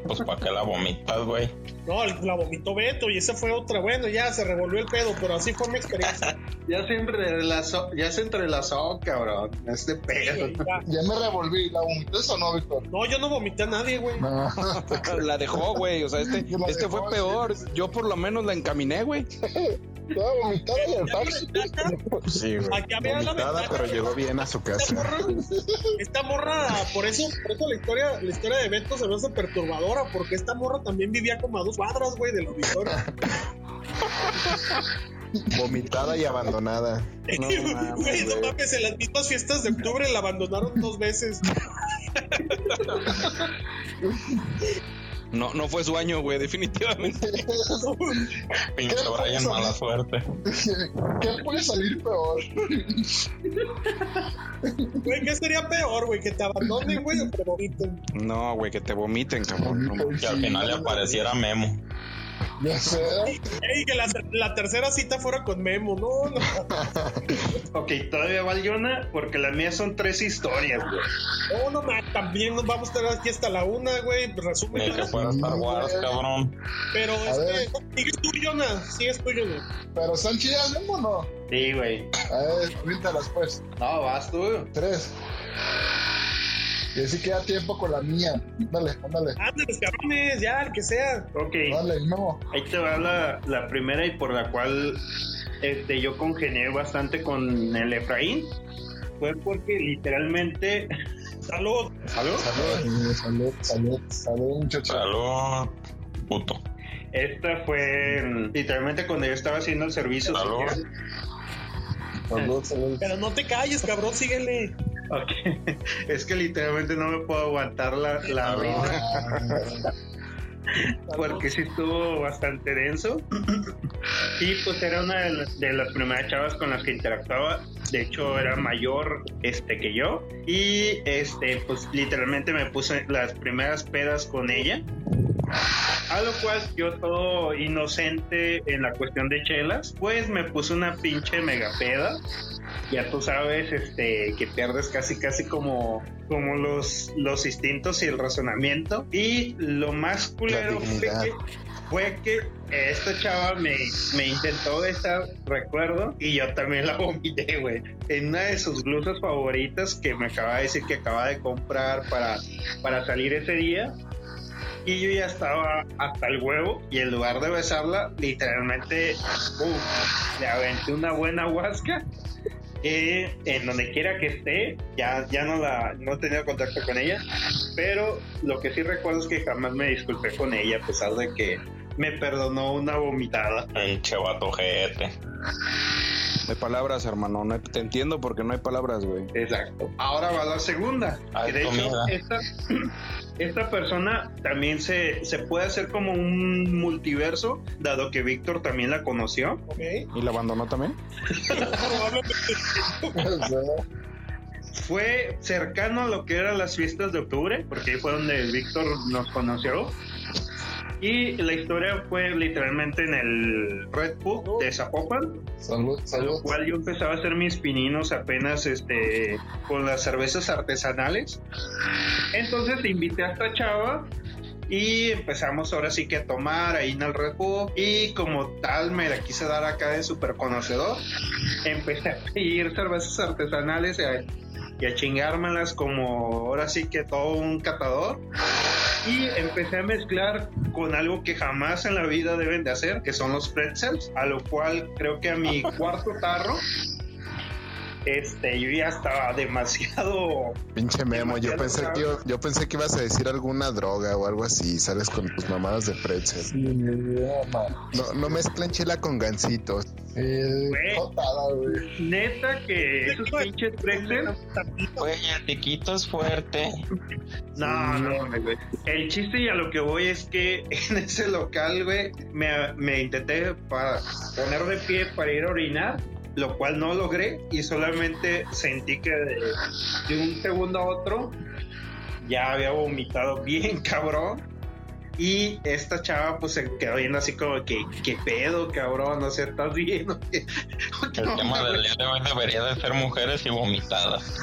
Pues para que la vomitas, güey. No, la vomitó Beto y esa fue otra. Bueno, ya se revolvió el pedo, pero así fue mi experiencia. Ya se entrelazó, ya se entrelazó, cabrón. Este pedo. Ya. Ya me revolví. ¿La vomitas o no, Víctor? No, yo no vomité a nadie, güey. No. La dejó, güey. O sea, este, este dejó, fue peor. Yo por lo menos la encaminé, güey. Estaba vomitada en el taxi. Sí, güey. Aquí había la Vomitada, pero llegó bien a su Esta casa. morra, esta morra, por eso, por eso la historia, la historia de Beto se me hace perturbadora, porque esta morra también vivía como a dos cuadras, güey, del auditorio. Vomitada y abandonada. No Güey, no mames, en las mismas fiestas de octubre la abandonaron dos veces. No, no fue su año, güey, definitivamente. Pinche Brian, mala suerte. ¿Qué puede salir peor? Güey, ¿qué sería peor, güey? ¿Que te abandonen, güey, o que te vomiten? No, güey, que te vomiten, cabrón. No, Que al final le apareciera Memo. Ya sé. Ey, que la, la tercera cita fuera con Memo, no, no. Ok, todavía valiona porque las mías son tres historias, güey. No, no, ma, también nos vamos a estar aquí hasta la una, güey, Ni resumen. que fuera Star Wars, cabrón. Pero, ver. este, sigues tú, Jonah, sigues tú, Jonah. Pero ¿están chidas, Memo o no? Sí, güey. A ver, cuéntalas pues. No, vas tú. Tres. Y así queda tiempo con la mía. Ándale, ándale. Ándale, cabrones, ya, el que sea. Ok, Dale, Memo. ahí te va la, la primera y por la cual este, yo congenié bastante con el Efraín. Fue porque literalmente. Salud. ¿Salud? Salud, salud, salud, salud, muchachos. Salud, puto. Esta fue mm, literalmente cuando yo estaba haciendo el servicio. Salud. social. Salud, salud. Pero no te calles, cabrón, síguele. Ok. Es que literalmente no me puedo aguantar la, la risa. Porque sí estuvo bastante denso. Y pues era una de las, de las primeras chavas con las que interactuaba. De hecho, era mayor este que yo. Y este, pues literalmente me puse las primeras pedas con ella. A lo cual yo todo inocente en la cuestión de chelas, pues me puse una pinche mega peda. Ya tú sabes, este, que pierdes casi casi como, como los, los instintos y el razonamiento. Y lo más culero fue que, fue que esta chava me, me intentó besar, recuerdo, y yo también la vomité, güey. En una de sus blusas favoritas que me acaba de decir que acaba de comprar para, para salir ese día. Y yo ya estaba hasta el huevo y en lugar de besarla, literalmente uf, le aventé una buena huasca. Eh, en donde quiera que esté, ya, ya no la no he tenido contacto con ella, pero lo que sí recuerdo es que jamás me disculpé con ella, a pesar de que me perdonó una vomitada. Pinche vato jete. No hay palabras, hermano. No hay- te entiendo porque no hay palabras, güey. Exacto. Ahora va la segunda. Ay, que de hecho, comida. esta, esta persona también se, se puede hacer como un multiverso, dado que Víctor también la conoció. ¿Y la abandonó también? Fue cercano a lo que eran las fiestas de octubre, porque ahí fue donde Víctor nos conoció. Y la historia fue literalmente en el Red Book de Zapopan, Salud, a lo salud. cual yo empezaba a hacer mis pininos apenas este con las cervezas artesanales. Entonces invité a esta chava y empezamos ahora sí que a tomar ahí en el Red Bull y como tal me la quise dar acá de súper conocedor. Empecé a pedir cervezas artesanales y a, chingármelas como ahora sí que todo un catador. Y empecé a mezclar con algo que jamás en la vida deben de hacer, que son los pretzels, a lo cual creo que a mi cuarto tarro, este, yo ya estaba demasiado Pinche Memo, yo pensé que yo, yo pensé que ibas a decir alguna droga o algo así, sales con tus mamadas de pretzel. Sí. No, no mezclan chela con gancitos. Eh, Güey. jotada, güey. Neta que esos pinches pretzels Güey, el piquito es fuerte. No, no, güey. El chiste y a lo que voy es que en ese local, güey, me, me intenté para poner de pie para ir a orinar, lo cual no logré y solamente sentí que de, de un segundo a otro ya había vomitado bien cabrón. Y esta chava pues se quedó viendo así como que, ¿qué pedo, cabrón? O sea, ¿estás bien? qué? ¿O qué El tema del día de hoy debería de ser mujeres y vomitadas.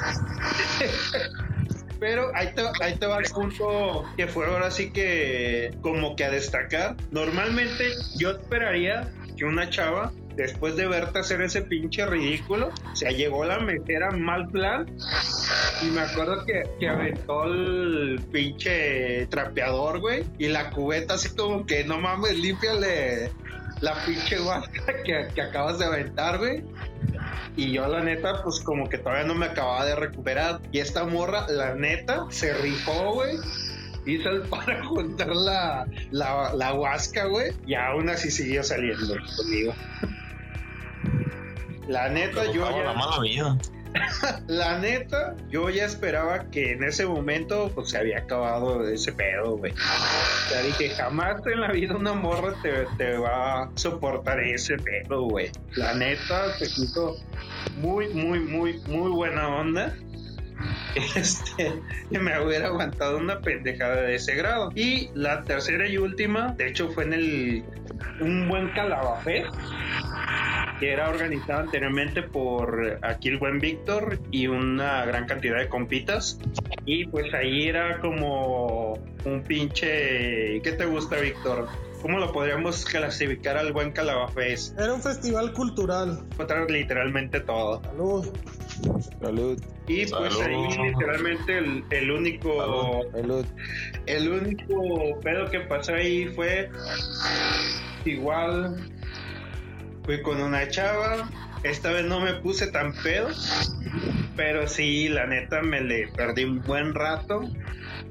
Pero ahí te, ahí te va el punto que fue ahora sí que como que a destacar. Normalmente yo esperaría que una chava, después de verte hacer ese pinche ridículo, o sea, llegó la mesera mal plan y me acuerdo que, que aventó el pinche trapeador, güey, y la cubeta así como que no mames, límpiale la pinche guasca que, que acabas de aventar, güey. Y yo la neta, pues como que todavía no me acababa de recuperar. Y esta morra, la neta, se rifó, güey. Hizo el para juntar la, la, la huasca, güey. Y aún así siguió saliendo conmigo. La neta, yo Provocaba la ya, mala vida. la neta, yo ya esperaba que en ese momento, pues se había acabado ese pedo, güey. O sea, dije, jamás en la vida una morra te, te va a soportar ese pedo, güey. La neta, te puso muy, muy, muy, muy buena onda. Este, me hubiera aguantado una pendejada de ese grado. Y la tercera y última, de hecho, fue en el un buen calabafé que era organizado anteriormente por aquí el buen Víctor y una gran cantidad de compitas. Y pues ahí era como un pinche. ¿Qué te gusta, Víctor? ¿Cómo lo podríamos clasificar al buen Calabafés? Era un festival cultural. Encontrar literalmente todo. Salud. Salud, Y pues Salud. ahí literalmente el, el único salud. el único pedo que pasó ahí fue igual fui con una chava. Esta vez no me puse tan pedo pero sí la neta me le perdí un buen rato.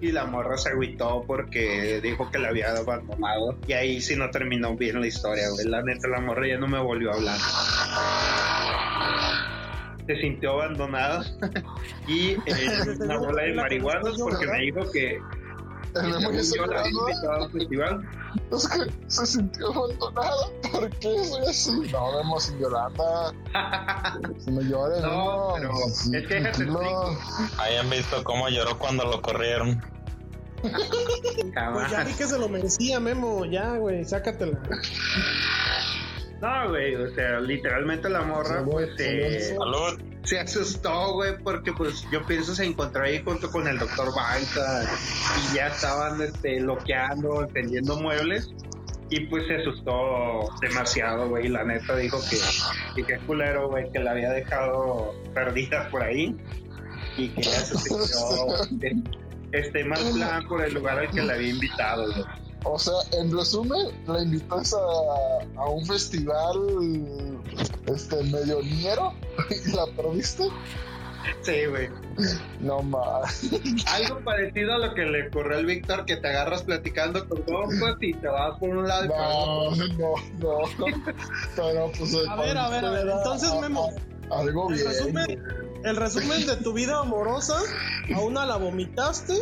Y la morra se agüitó porque dijo que la había abandonado. Y ahí sí no terminó bien la historia güey. La neta la morra ya no me volvió a hablar se sintió abandonada y eh, una bola de marihuanos porque me dijo que la invitado al festival Es que se sintió abandonada. ¿Por qué soy así? No, vemos sin Yolanda. Si me llores, No, no. pero Sí, es que déjate tranquilo. Hayan visto cómo lloró cuando lo corrieron. Pues ya vi que se lo merecía, Memo. Ya, güey, sácatela. No, güey, o sea, literalmente la morra pues se, Salud. se asustó, güey, porque pues yo pienso se encontró ahí junto con el doctor Banca y ya estaban este, loqueando, tendiendo muebles y pues se asustó demasiado, güey, la neta dijo que, que qué culero, güey, que la había dejado perdida por ahí y que ya se sintió este mal plan por el lugar al que la había invitado, güey. O sea, en resumen, la invitas a, a un festival este medio niñero y la perdiste. Sí, güey. No más. Algo parecido a lo que le ocurrió al Víctor, que te agarras platicando con compas y te vas por un lado y por otro. No, no, no. Pero pues. A ver, a ver, a ver. Entonces, Memo, Algo el bien. resumen, el resumen de tu vida amorosa, a una la vomitaste,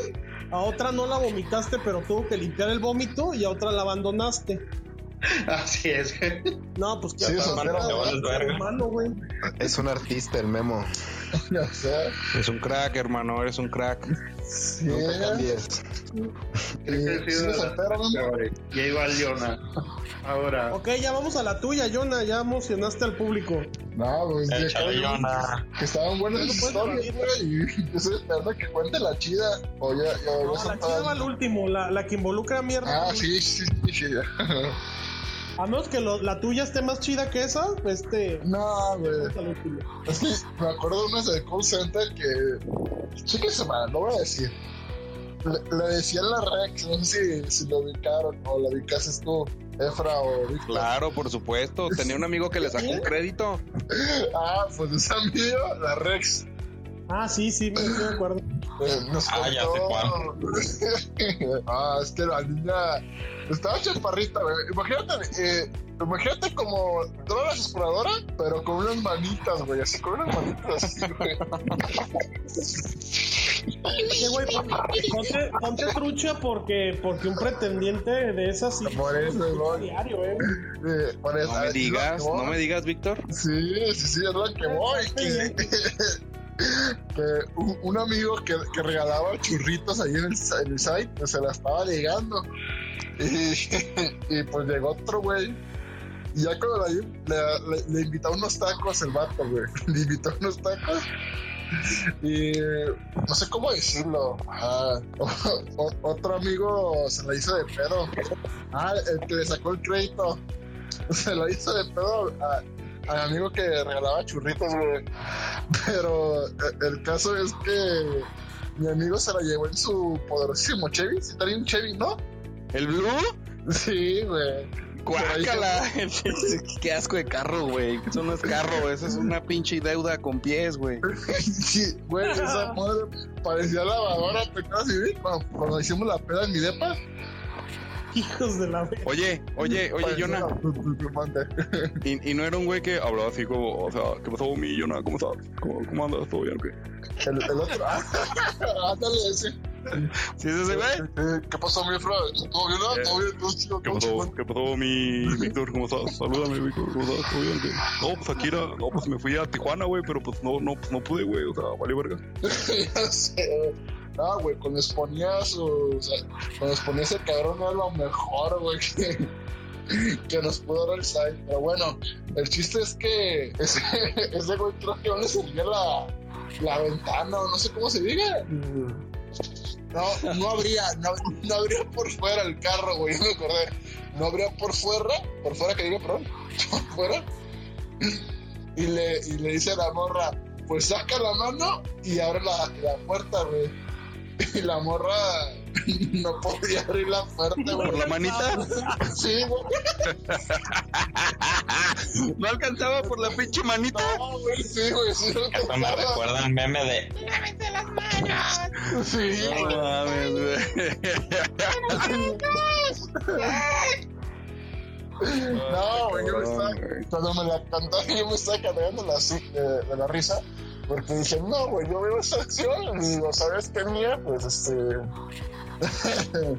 a otra no la vomitaste, pero tuvo que limpiar el vómito y a otra la abandonaste. Así es. No, pues que Sí, güey. Es un artista el Memo. O sea, Es un crack, hermano, eres un crack. Sí. Te cambies. Que sí, de las soltero, ¿no? peores. Y ahí va Leona. Ahora, Ok, ya vamos a la tuya, Jonah. Ya emocionaste al público. No, pues que, Échale, Yona. que estaban buenas las historias, güey. Y yo estoy esperando que cuente la chida. O ya, ya, No, ya la chida va al último, la, la que involucra a mierda. Ah, sí, sí, sí, sí. A menos que lo- la tuya esté más chida que esa, este. No, güey. Es que me acuerdo de unas de call center que. Chéquese, man, lo voy a decir. Le, le decía la Rex, no sé si, si lo ubicaron o lo ubicases tú, Efra o Víctor. Claro, por supuesto. Tenía un amigo que le sacó un crédito. Ah, pues es amigo, la Rex. Ah, sí, sí, me acuerdo. Nos Ah, ya sé ah, es que la niña estaba chaparrita, güey. Imagínate, eh, imagínate como todas las exploradoras, pero con unas manitas, güey, así con unas manitas así, güey. Oye, güey, pon- ponte, ponte trucha porque, porque un pretendiente de esas sí. Por eso, güey. diario, eh. Eh, por eso, No me digas, no me digas, Víctor. Sí, sí, sí, es lo que voy. Un, amigo que, regalaba churritos ahí en el, en el site, pues se la estaba ligando. Y, pues llegó otro güey. Y ya cuando le, le, le invitó unos tacos el vato, güey. Le invitó unos tacos. Y no sé cómo decirlo. O- otro amigo se la hizo de pedo. Ah, el que le sacó el crédito. Se lo hizo de pedo al amigo que regalaba churritos, güey. Pero eh, el caso es que mi amigo se la llevó en su poderosísimo Chevy. Si traía un Chevy, ¿no? ¿El Blue? Sí, güey. Guácala. Qué asco de carro, güey. Eso no es carro, eso es una pinche deuda con pies, güey. Sí, güey, esa madre parecía lavadora, ¿te acuerdas? Sí, cuando, cuando hicimos la peda en mi depa. Hijos de la verga. Oye, oye, oye, Jonah. Y, y no era un güey que hablaba así como, o sea, ¿qué pasó, mi Jonah? ¿Cómo estás? ¿Cómo, cómo andas? ¿Todo bien o qué? El, el otro. Ándale, ese. ¿Sí es ese güey? Eh, ¿Qué pasó, mi Fran? ¿Todo bien? no? ¿Todo bien? ¿Todo chido? ¿Qué ¿Todo pasó? ¿Qué pasó, mi Víctor? ¿Cómo estás? Salúdame, Víctor. ¿Cómo estás? ¿Todo bien? o qué? No, pues aquí era, no, pues me fui a Tijuana, güey, pero pues no, no, pues no pude, güey, o sea, vale verga. Ya sé. Ah, güey, cuando exponía su. O sea, cuando exponía ese cabrón era lo mejor, güey, que, nos pudo dar el site. Pero bueno, el chiste es que ese, ese güey creo que no le servía la, la ventana, o no sé cómo se diga. No, no habría, no, no habría por fuera el carro, güey, no me acordé. No habría por fuera, por fuera que diga, perdón, por fuera. Y le, y le dice a la morra, pues saca la mano y abre la, la puerta, güey. Y la morra no podía abrir la puerta, güey. ¿Por la manita? Sí, güey. ¿No alcanzaba por la pinche manita? No, güey, sí, güey, sí. no Eso me recuerda al meme de Sí, No güey. mames, güey. No, güey, yo me estaba, cuando me la cantaba, yo me estaba cargando la, de, de la risa, porque dije, no, güey, yo veo esa acción y lo sabes que mía, pues este.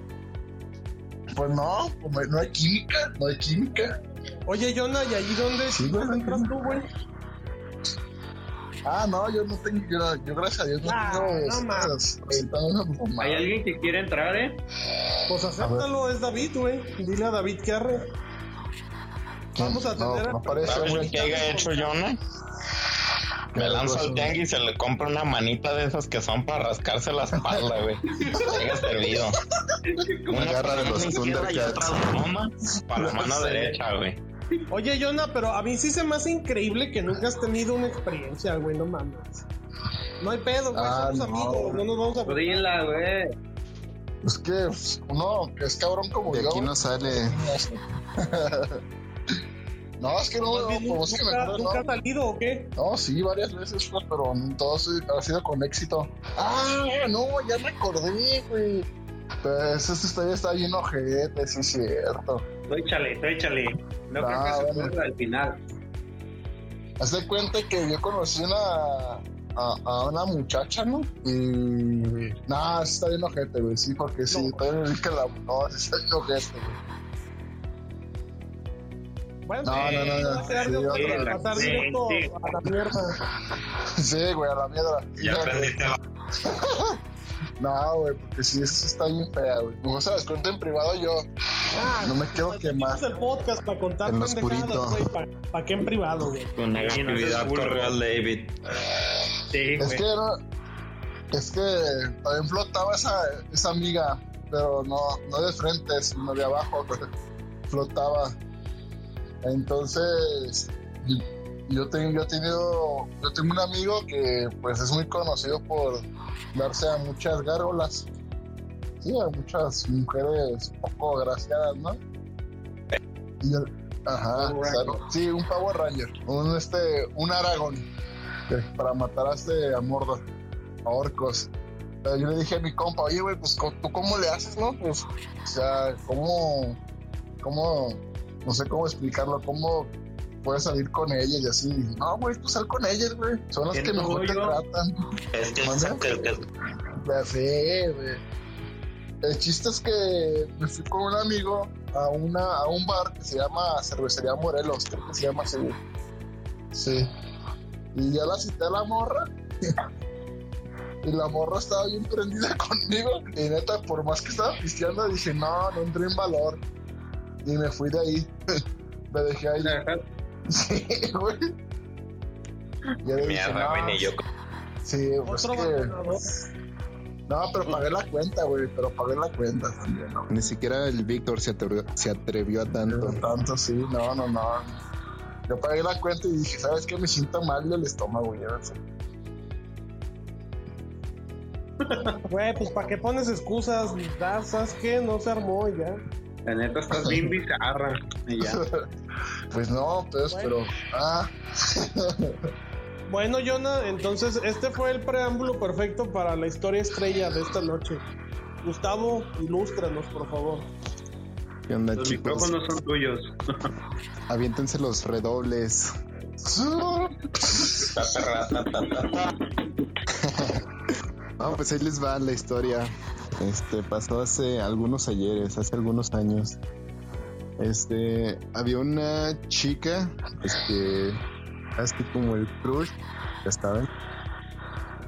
pues no, pues, no hay química, no hay química. Oye, Jonah, ¿y allí dónde Sí, entras tú, güey? Ah, no, yo no tengo, yo, yo gracias a Dios no Ah, tengo no mamadas. ¿Hay alguien que quiere entrar, eh? Pues acéptalo, es David, güey. Dile a David que arre. Vamos a No, tener a- no parece, ¿Sabes güey. qué haya hecho Jonah? Me lanzo al tianguis y se le compra una manita de esas que son para rascarse la espalda, güey. Haya servido. Una garra de los Thundercats. para la mano derecha, güey. Oye, Jonah, pero a mí sí se me hace increíble que nunca has tenido una experiencia, güey, no mames. No hay pedo, güey, Ah, somos no. amigos, no nos vamos a... Dila, güey. Es que pues, uno que es cabrón como De yo. aquí no sale. No, es que no, no, como sí que me ¿Nunca, acuerdo, nunca no. has salido o qué? No, sí, varias veces, pues, pero todo ha sido con éxito. Ah, no, ya me acordé, güey. Pues esa historia está bien ojete, sí es cierto. Tú échale, tú échale. No creo Ah, que se bueno. al final. Haz de cuenta que yo conocí una, a, a una muchacha, ¿no? Y. Nah, sí está bien ojete, güey, sí, porque sí, todavía me que la. No, sí está bien ojete, güey. Bueno, No, no, no, no. otra, otra. pasar Sí, directo sí. a la mierda. Sí, güey, a la mierda. Ya aprendiste la No, güey, porque sí, eso está bien fea, güey. Mejor se las cuento en privado yo. Ah, No me quiero quemar. Es el podcast para contar En pendejadas, güey, para pa qué en privado, güey. Negatividad corrió al David. Sí, Es güey. que no, es que también flotaba esa, esa amiga, pero no, no de frente, sino de abajo, pues, flotaba. Entonces, yo tengo, yo he tenido, yo tengo un amigo que pues es muy conocido por darse a muchas gárgolas. Sí, a muchas mujeres poco agraciadas, ¿no? Y el- ajá, sí, un Power Ranger, un este, un Aragón para matar a este a Mordor, a orcos. Yo le dije a mi compa, oye, güey, pues ¿tú cómo le haces, no? Pues, o sea, ¿cómo, cómo, no sé cómo explicarlo, cómo puedes salir con ellas y así? No, güey, tú sal con ellas, güey. Son las que mejor te tratan. Es que ¿Mande? Ya sé, güey. El chiste es que me fui con un amigo a, una, a un bar que se llama Cervecería Morelos, creo que se llama así. Sí. Y ya la cité a la morra. y la morra estaba bien prendida conmigo. Y neta, por más que estaba pisteando, dije, no, no entré en valor. Y me fui de ahí. me dejé ahí. sí, güey. Ya le dije, Mierda, no, güey, ni yo. Sí, pues que... No, pero pagué la cuenta, güey. Pero pagué la cuenta también, ¿no? Ni siquiera el Víctor se atrevió, se atrevió a tanto. Pero tanto, sí, no, no, no. Yo pagué la cuenta y dije, ¿sabes qué? Me siento mal del estómago, ya. Güey, pues ¿para qué pones excusas? ¿Sabes qué? No se armó ya. La neta estás bien bizarra. Y ya. Pues no, pues, pero. Ah, Bueno, Jonah, entonces este fue el preámbulo perfecto para la historia estrella de esta noche. Gustavo, ilústranos, por favor. ¿Qué onda, Los chicos? micrófonos son tuyos. Aviéntense los redobles. No, pues ahí les va la historia. Este pasó hace algunos ayeres, hace algunos años. Este, había una chica, este, así como el crush, ya saben.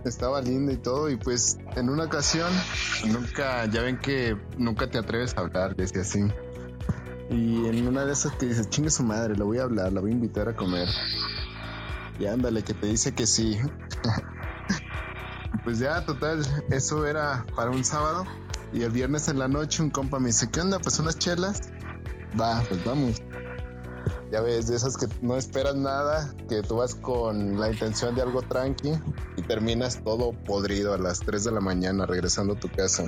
Estaba linda y todo, y pues en una ocasión, nunca, ya ven que nunca te atreves a hablar, decía así. Y en una de esas que dices, chingue su madre, la voy a hablar, la voy a invitar a comer. Y ándale, que te dice que sí. pues ya, total, eso era para un sábado. Y el viernes en la noche un compa me dice, ¿qué onda? Pues unas chelas. Va, pues vamos. Ya ves, de esas que no esperas nada, que tú vas con la intención de algo tranqui y terminas todo podrido a las 3 de la mañana regresando a tu casa.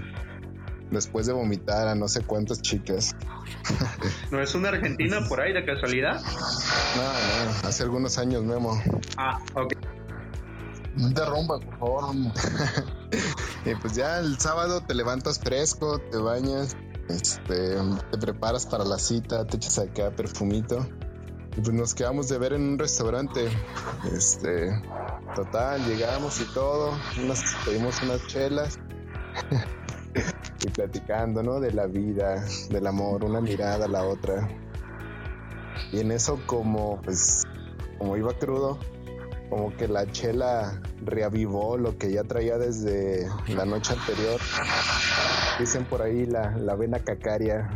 Después de vomitar a no sé cuántas chicas. ¿No es una argentina por ahí de casualidad? No, no, hace algunos años, Memo. Ah, ok. No interrumpa, por favor. Y pues ya el sábado te levantas fresco, te bañas, este, te preparas para la cita, te echas acá perfumito. Y pues nos quedamos de ver en un restaurante. Este, total, llegamos y todo, nos pedimos unas chelas. y platicando, ¿no? De la vida, del amor, una mirada a la otra. Y en eso como, pues, como iba crudo, como que la chela reavivó lo que ya traía desde la noche anterior. Dicen por ahí la, la vena cacaria.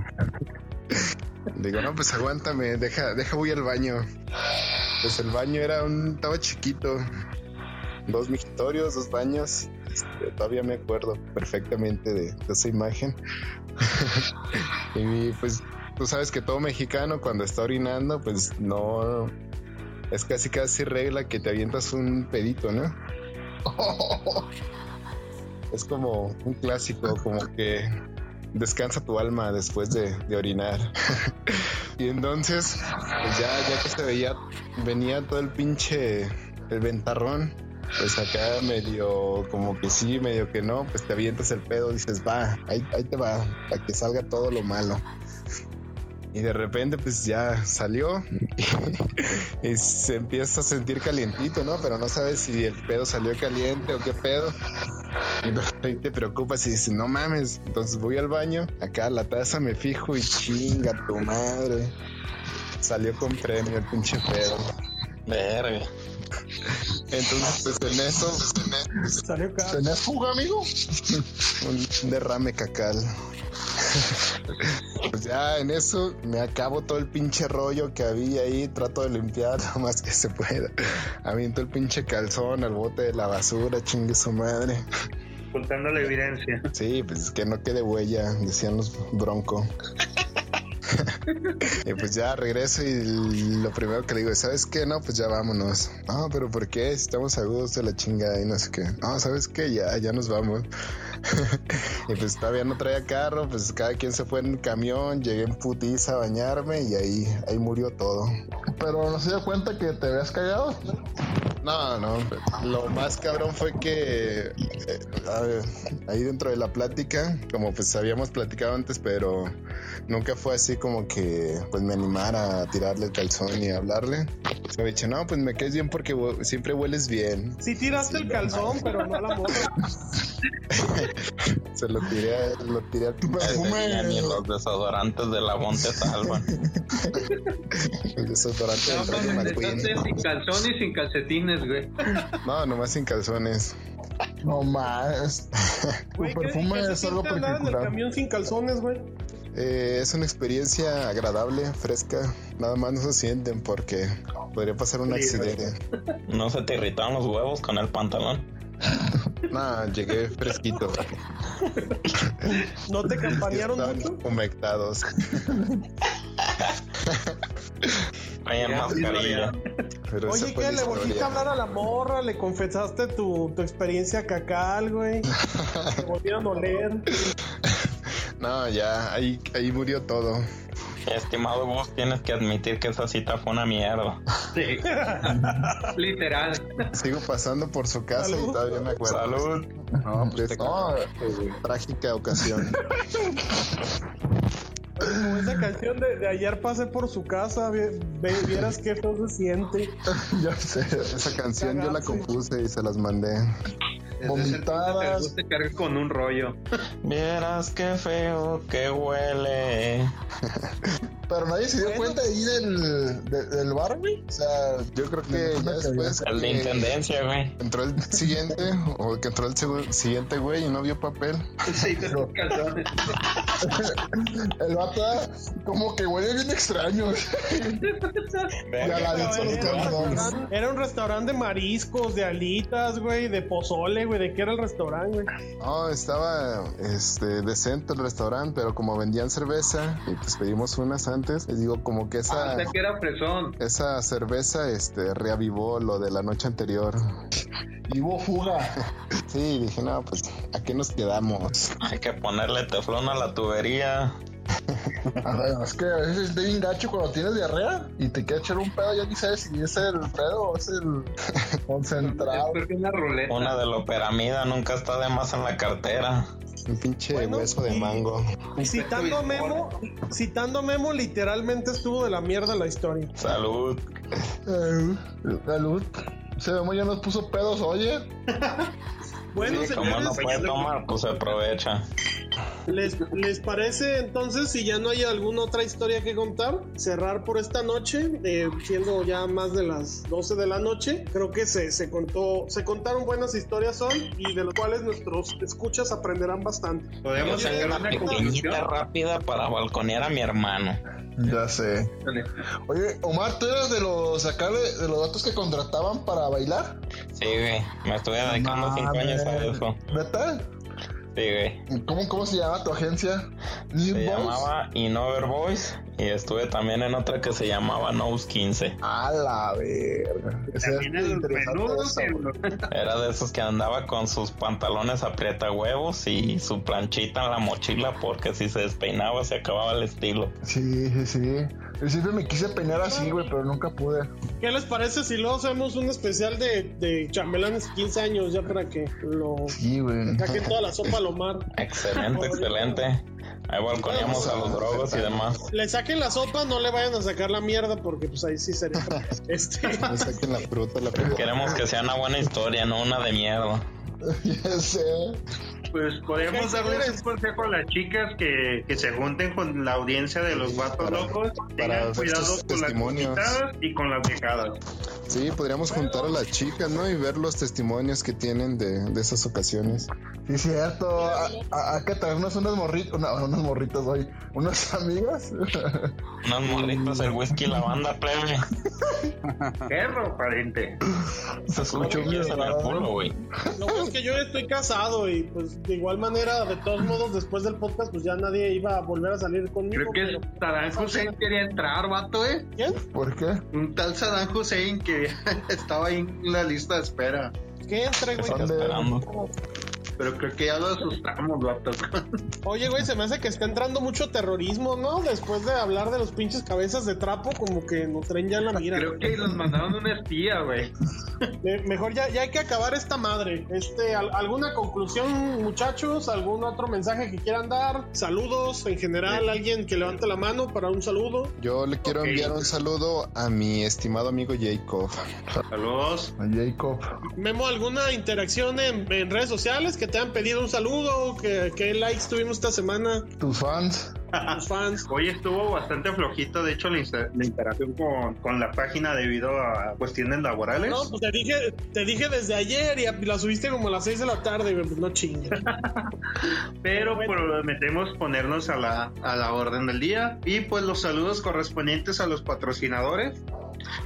Digo, no, pues aguántame, deja, deja voy al baño. Pues el baño era un, estaba chiquito. Dos mijitorios, dos baños. Este, todavía me acuerdo perfectamente de, de esa imagen. y pues tú sabes que todo mexicano cuando está orinando, pues no, es casi casi regla que te avientas un pedito, ¿no? Es como un clásico, como que descansa tu alma después de, orinar. y entonces, pues ya, ya que se veía, venía todo el pinche, el ventarrón, pues acá medio como que sí, medio que no, pues te avientas el pedo, dices, va, ahí, ahí te va, para que salga todo lo malo. Y de repente pues ya salió y, se empieza a sentir calientito, ¿no? Pero no sabes si el pedo salió caliente o qué pedo. Y te preocupas y dices, no mames. Entonces voy al baño, acá la taza me fijo y chinga tu madre. Salió con premio el pinche pedo. Verga. Entonces pues en eso, Salió caro. ¿Tenés fuga, amigo? un derrame cacal. Pues ya en eso me acabo todo el pinche rollo que había ahí, trato de limpiar lo más que se pueda. Aviento el pinche calzón al bote de la basura, chingue su madre. Ocultando la evidencia. Sí, pues que no quede huella, decían los bronco. y pues ya regreso y lo primero que le digo es, ¿sabes qué? No, pues ya vámonos. No, pero ¿por qué? Si estamos a gusto la chingada y no sé qué. No, ¿sabes qué? Ya, ya nos vamos. y pues todavía no traía carro, pues cada quien se fue en camión, llegué en putiza a bañarme y ahí, ahí murió todo. Pero no se dio cuenta que te habías cagado. No, no, lo más cabrón fue que eh, ver, ahí dentro de la plática, como pues habíamos platicado antes, pero nunca fue así como que pues me animara a tirarle el calzón y hablarle. Me dicho, no, pues me caes bien porque siempre hueles bien. Sí tiraste el calzón, pero no la morra. Se lo tiré, lo tiré a tu Ya ni los desodorantes de la te salvan. el desodorante No, del McQueen. entonces sin calzón y sin calcetines, güey. No, nomás sin calzones. No más. Tu Güey, ¿qué- perfume es algo andar en el particular. camión sin calzones, güey. Eh, es una experiencia agradable, fresca. Nada más no se sienten porque podría pasar un accidente. ¿No se te irritaron los huevos con el pantalón? No, llegué fresquito. ¿No te campanearon mucho? humectados. Traían mascarilla. Pero Oye, ¿qué? ¿Le volviste a hablar a la morra? ¿Le confesaste tu, tu experiencia cacal, güey? ¿Te volvieron a oler? No, ya, ahí, ahí murió todo. Estimado vos, tienes que admitir que esa cita fue una mierda. Sí. Literal. Sigo pasando por su casa y Salud. todavía me acuerdo. Salud. No, pues, no, trágica ocasión. Como esa canción de, de ayer pasé por su casa, ve- vieras qué feo se siente. ya sé. Esa canción yo la compuse y se las mandé. Te Vomitadas. gusta cargar con un rollo. Vieras qué feo que huele. Pero nadie se dio Bueno. cuenta ahí del, de- del bar, güey. O sea, Yo creo que ya después El de intendencia, güey. entró el siguiente o que entró el siguiente güey y no vio papel. Sí, calzones. el vato como que huele bien extraño. la Era un, calzones. restaurante, era un restaurante de mariscos, de alitas, güey, de pozole, güey. ¿De qué era el restaurante, güey? No, estaba este decente el restaurante, pero como vendían cerveza y pues pedimos unas antes, les digo como que esa Hasta que era fresón. esa cerveza este reavivó lo de la noche anterior. Y hubo fuga. Sí, dije, no, pues ¿a qué nos quedamos? Hay que ponerle teflón a la tubería. Es que a veces es bien gacho cuando tienes diarrea y te quieres echar un pedo, ya ni sabes si es el pedo o es el concentrado. Es una ruleta. Una de la operamida nunca está de más en la cartera. Un pinche Bueno, hueso de y- mango. Citando Memo, citando Memo, literalmente estuvo de la mierda la historia. Salud. Eh, Salud. Se vemos ya nos puso pedos, oye. Bueno, Sí, como no señores, puede tomar, pues se aprovecha. ¿Les, ¿les parece entonces, si ya no hay alguna otra historia que contar, cerrar por esta noche, eh, siendo ya más de las 12 de la noche? Creo que se, se contó, se contaron buenas historias hoy y de las cuales nuestros escuchas aprenderán bastante. Podemos sacar una una pequeñita rápida para balconear a mi hermano. Ya sé. Oye, Omar, ¿tú eras de los acá de, los datos que contrataban para bailar? Sí, güey. Me estuve dedicando cinco años a eso. ¿Neta? Sí, güey. ¿Cómo, ¿Cómo se llama tu agencia? New Se Boys? llamaba Innover Boys y estuve también en otra que se llamaba Nose 15. A la verga. Es. Era de esos que andaba con sus pantalones aprieta huevos y su planchita en la mochila porque si se despeinaba se acababa el estilo. Sí, sí, sí. Yo siempre me quise peinar así, güey, pero nunca pude. ¿Qué les parece si luego hacemos un especial de, de chambelanes 15 años ya para que lo Sí, güey. saquen toda la sopa al Omar? Excelente, excelente. Ahí balconeamos a los drogos y demás. Le saquen la sopa, no le vayan a sacar la mierda porque pues ahí sí sería. Este, Me saquen la fruta, la fruta. Queremos que sea una buena historia, no una de mierda. Ya sé. Pues podemos darles un consejo a las chicas que, que se junten con la audiencia de los vatos para- locos. para Tengan ver cuidado con las testimonios. invitadas y con las viejadas. Sí, podríamos juntar a las chicas, ¿no? Y ver los testimonios que tienen de, de esas ocasiones. Sí, cierto. Hay que traernos unas morritas, una, unos morritos hoy, unas amigas. Unos morritos, el whisky, la banda plebe. Perro, pariente. Se escucha bien culo, güey. lo es que yo estoy casado y pues de igual manera, de todos modos, después del podcast, pues ya nadie iba a volver a salir conmigo. Creo que pero- Saddam Hussein quería entrar, vato, eh. ¿Quién? ¿Por qué? Un tal Saddam Hussein que estaba ahí en la lista de espera. ¿Qué entre, güey? Pero creo que ya lo asustamos, vato. Oye, güey, se me hace que está entrando mucho terrorismo, ¿no? Después de hablar de los pinches cabezas de trapo, como que nos traen ya en la mira. Creo que nos mandaron un espía, güey. Me- mejor ya, ya hay que acabar esta madre. Este, al- ¿Alguna conclusión, muchachos? ¿Algún otro mensaje que quieran dar? Saludos en general, alguien que levante la mano para un saludo. Yo le quiero enviar un saludo a mi estimado amigo Jacob. Saludos. A Jacob. Memo, ¿alguna interacción en, en redes sociales que te han pedido un saludo? ¿Qué, qué likes tuvimos esta semana? Tus fans. Tus fans. Hoy estuvo bastante flojito, de hecho, la, interacción con, con la página debido a cuestiones laborales. No, pues te dije, te dije desde ayer y la subiste como a las 6 de la tarde, güey, pues no chingues. pero prometemos ponernos a la, a la orden del día. Y pues los saludos correspondientes a los patrocinadores,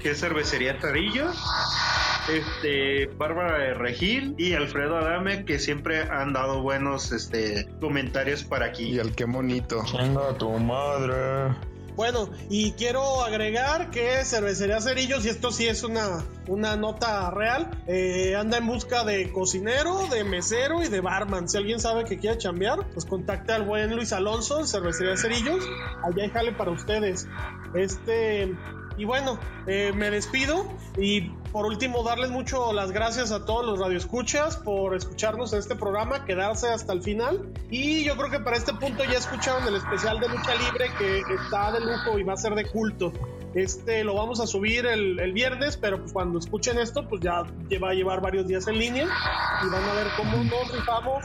que es Cervecería Tarillos, este, Bárbara de Regil y Alfredo Adame, que siempre han dado buenos este, comentarios para aquí. Y al qué bonito. Chinga tu madre. Bueno, y quiero agregar que Cervecería Cerillos, y esto sí es una, una nota real, eh, anda en busca de cocinero, de mesero y de barman. Si alguien sabe que quiere chambear, pues contacte al buen Luis Alonso en Cervecería Cerillos. Allá jale para ustedes. Este, y bueno, eh, me despido y por último darles mucho las gracias a todos los radioescuchas por escucharnos en este programa, quedarse hasta el final. Y yo creo que para este punto ya escucharon el especial de lucha libre que está de lujo y va a ser de culto. Este lo vamos a subir el, el viernes, pero pues cuando escuchen esto, pues ya va a llevar varios días en línea y van a ver cómo nos rifamos.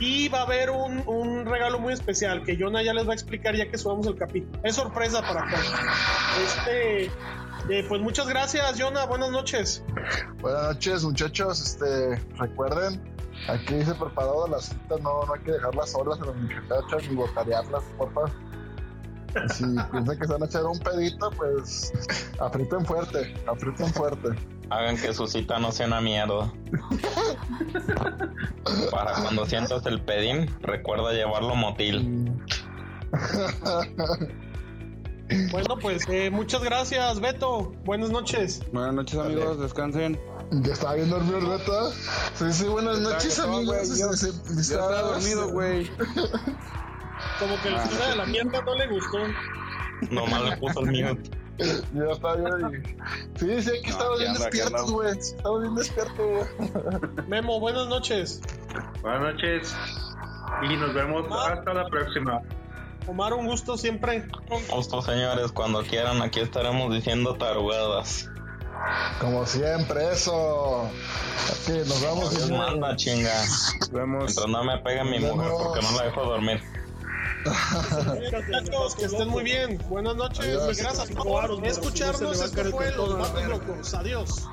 Y va a haber un, un regalo muy especial que Jonah ya les va a explicar ya que subamos el capítulo. Es sorpresa para todos. Este, eh, pues muchas gracias, Jonah. Buenas noches. Buenas noches, muchachos. Este, recuerden, aquí dice preparado la cita, no, no hay que dejarlas solas a las muchachas ni botarearlas, porfa. Si piensan que se van a echar un pedito, pues aprieten fuerte, aprieten fuerte. Hagan que su cita no sea una mierda. Para cuando sientas el pedín, recuerda llevarlo motil. Bueno, pues eh, muchas gracias, Beto. Buenas noches. Buenas noches, amigos. Descansen. Ya estaba bien dormido el Beto. Sí, sí, buenas noches, No, amigos. güey, yo- Se- se- Ya estaba se- dormido, güey. Como que la cita de la mierda no le gustó. Nomás le puso el mute. Ya está bien. Sí, sí, aquí estamos aquí bien despiertos, güey. Estamos bien despiertos. Memo, buenas noches. Buenas noches y nos vemos hasta la próxima. Omar, un gusto siempre. Justo, señores, cuando quieran, aquí estaremos diciendo tarugadas. Como siempre, eso. Aquí nos vamos. Dios manda, chinga. Nos vemos. Mientras no me pegue mi mujer porque no la dejo dormir. Muchachos, que estén muy bien. Buenas noches. Adiós. y Gracias por escucharnos. Esto fue Los Vatos Locos. Adiós.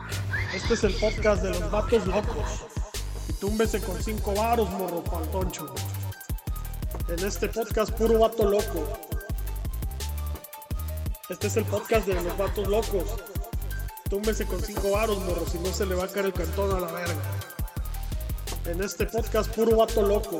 Este es el podcast de Los Vatos Locos. Y túmbese con cinco varos, morro pantoncho. En este podcast, puro vato loco. Este es el podcast de Los Vatos Locos. Túmbese con cinco varos, morro, si no se le va a caer el cantón a la verga. En este podcast, puro vato loco.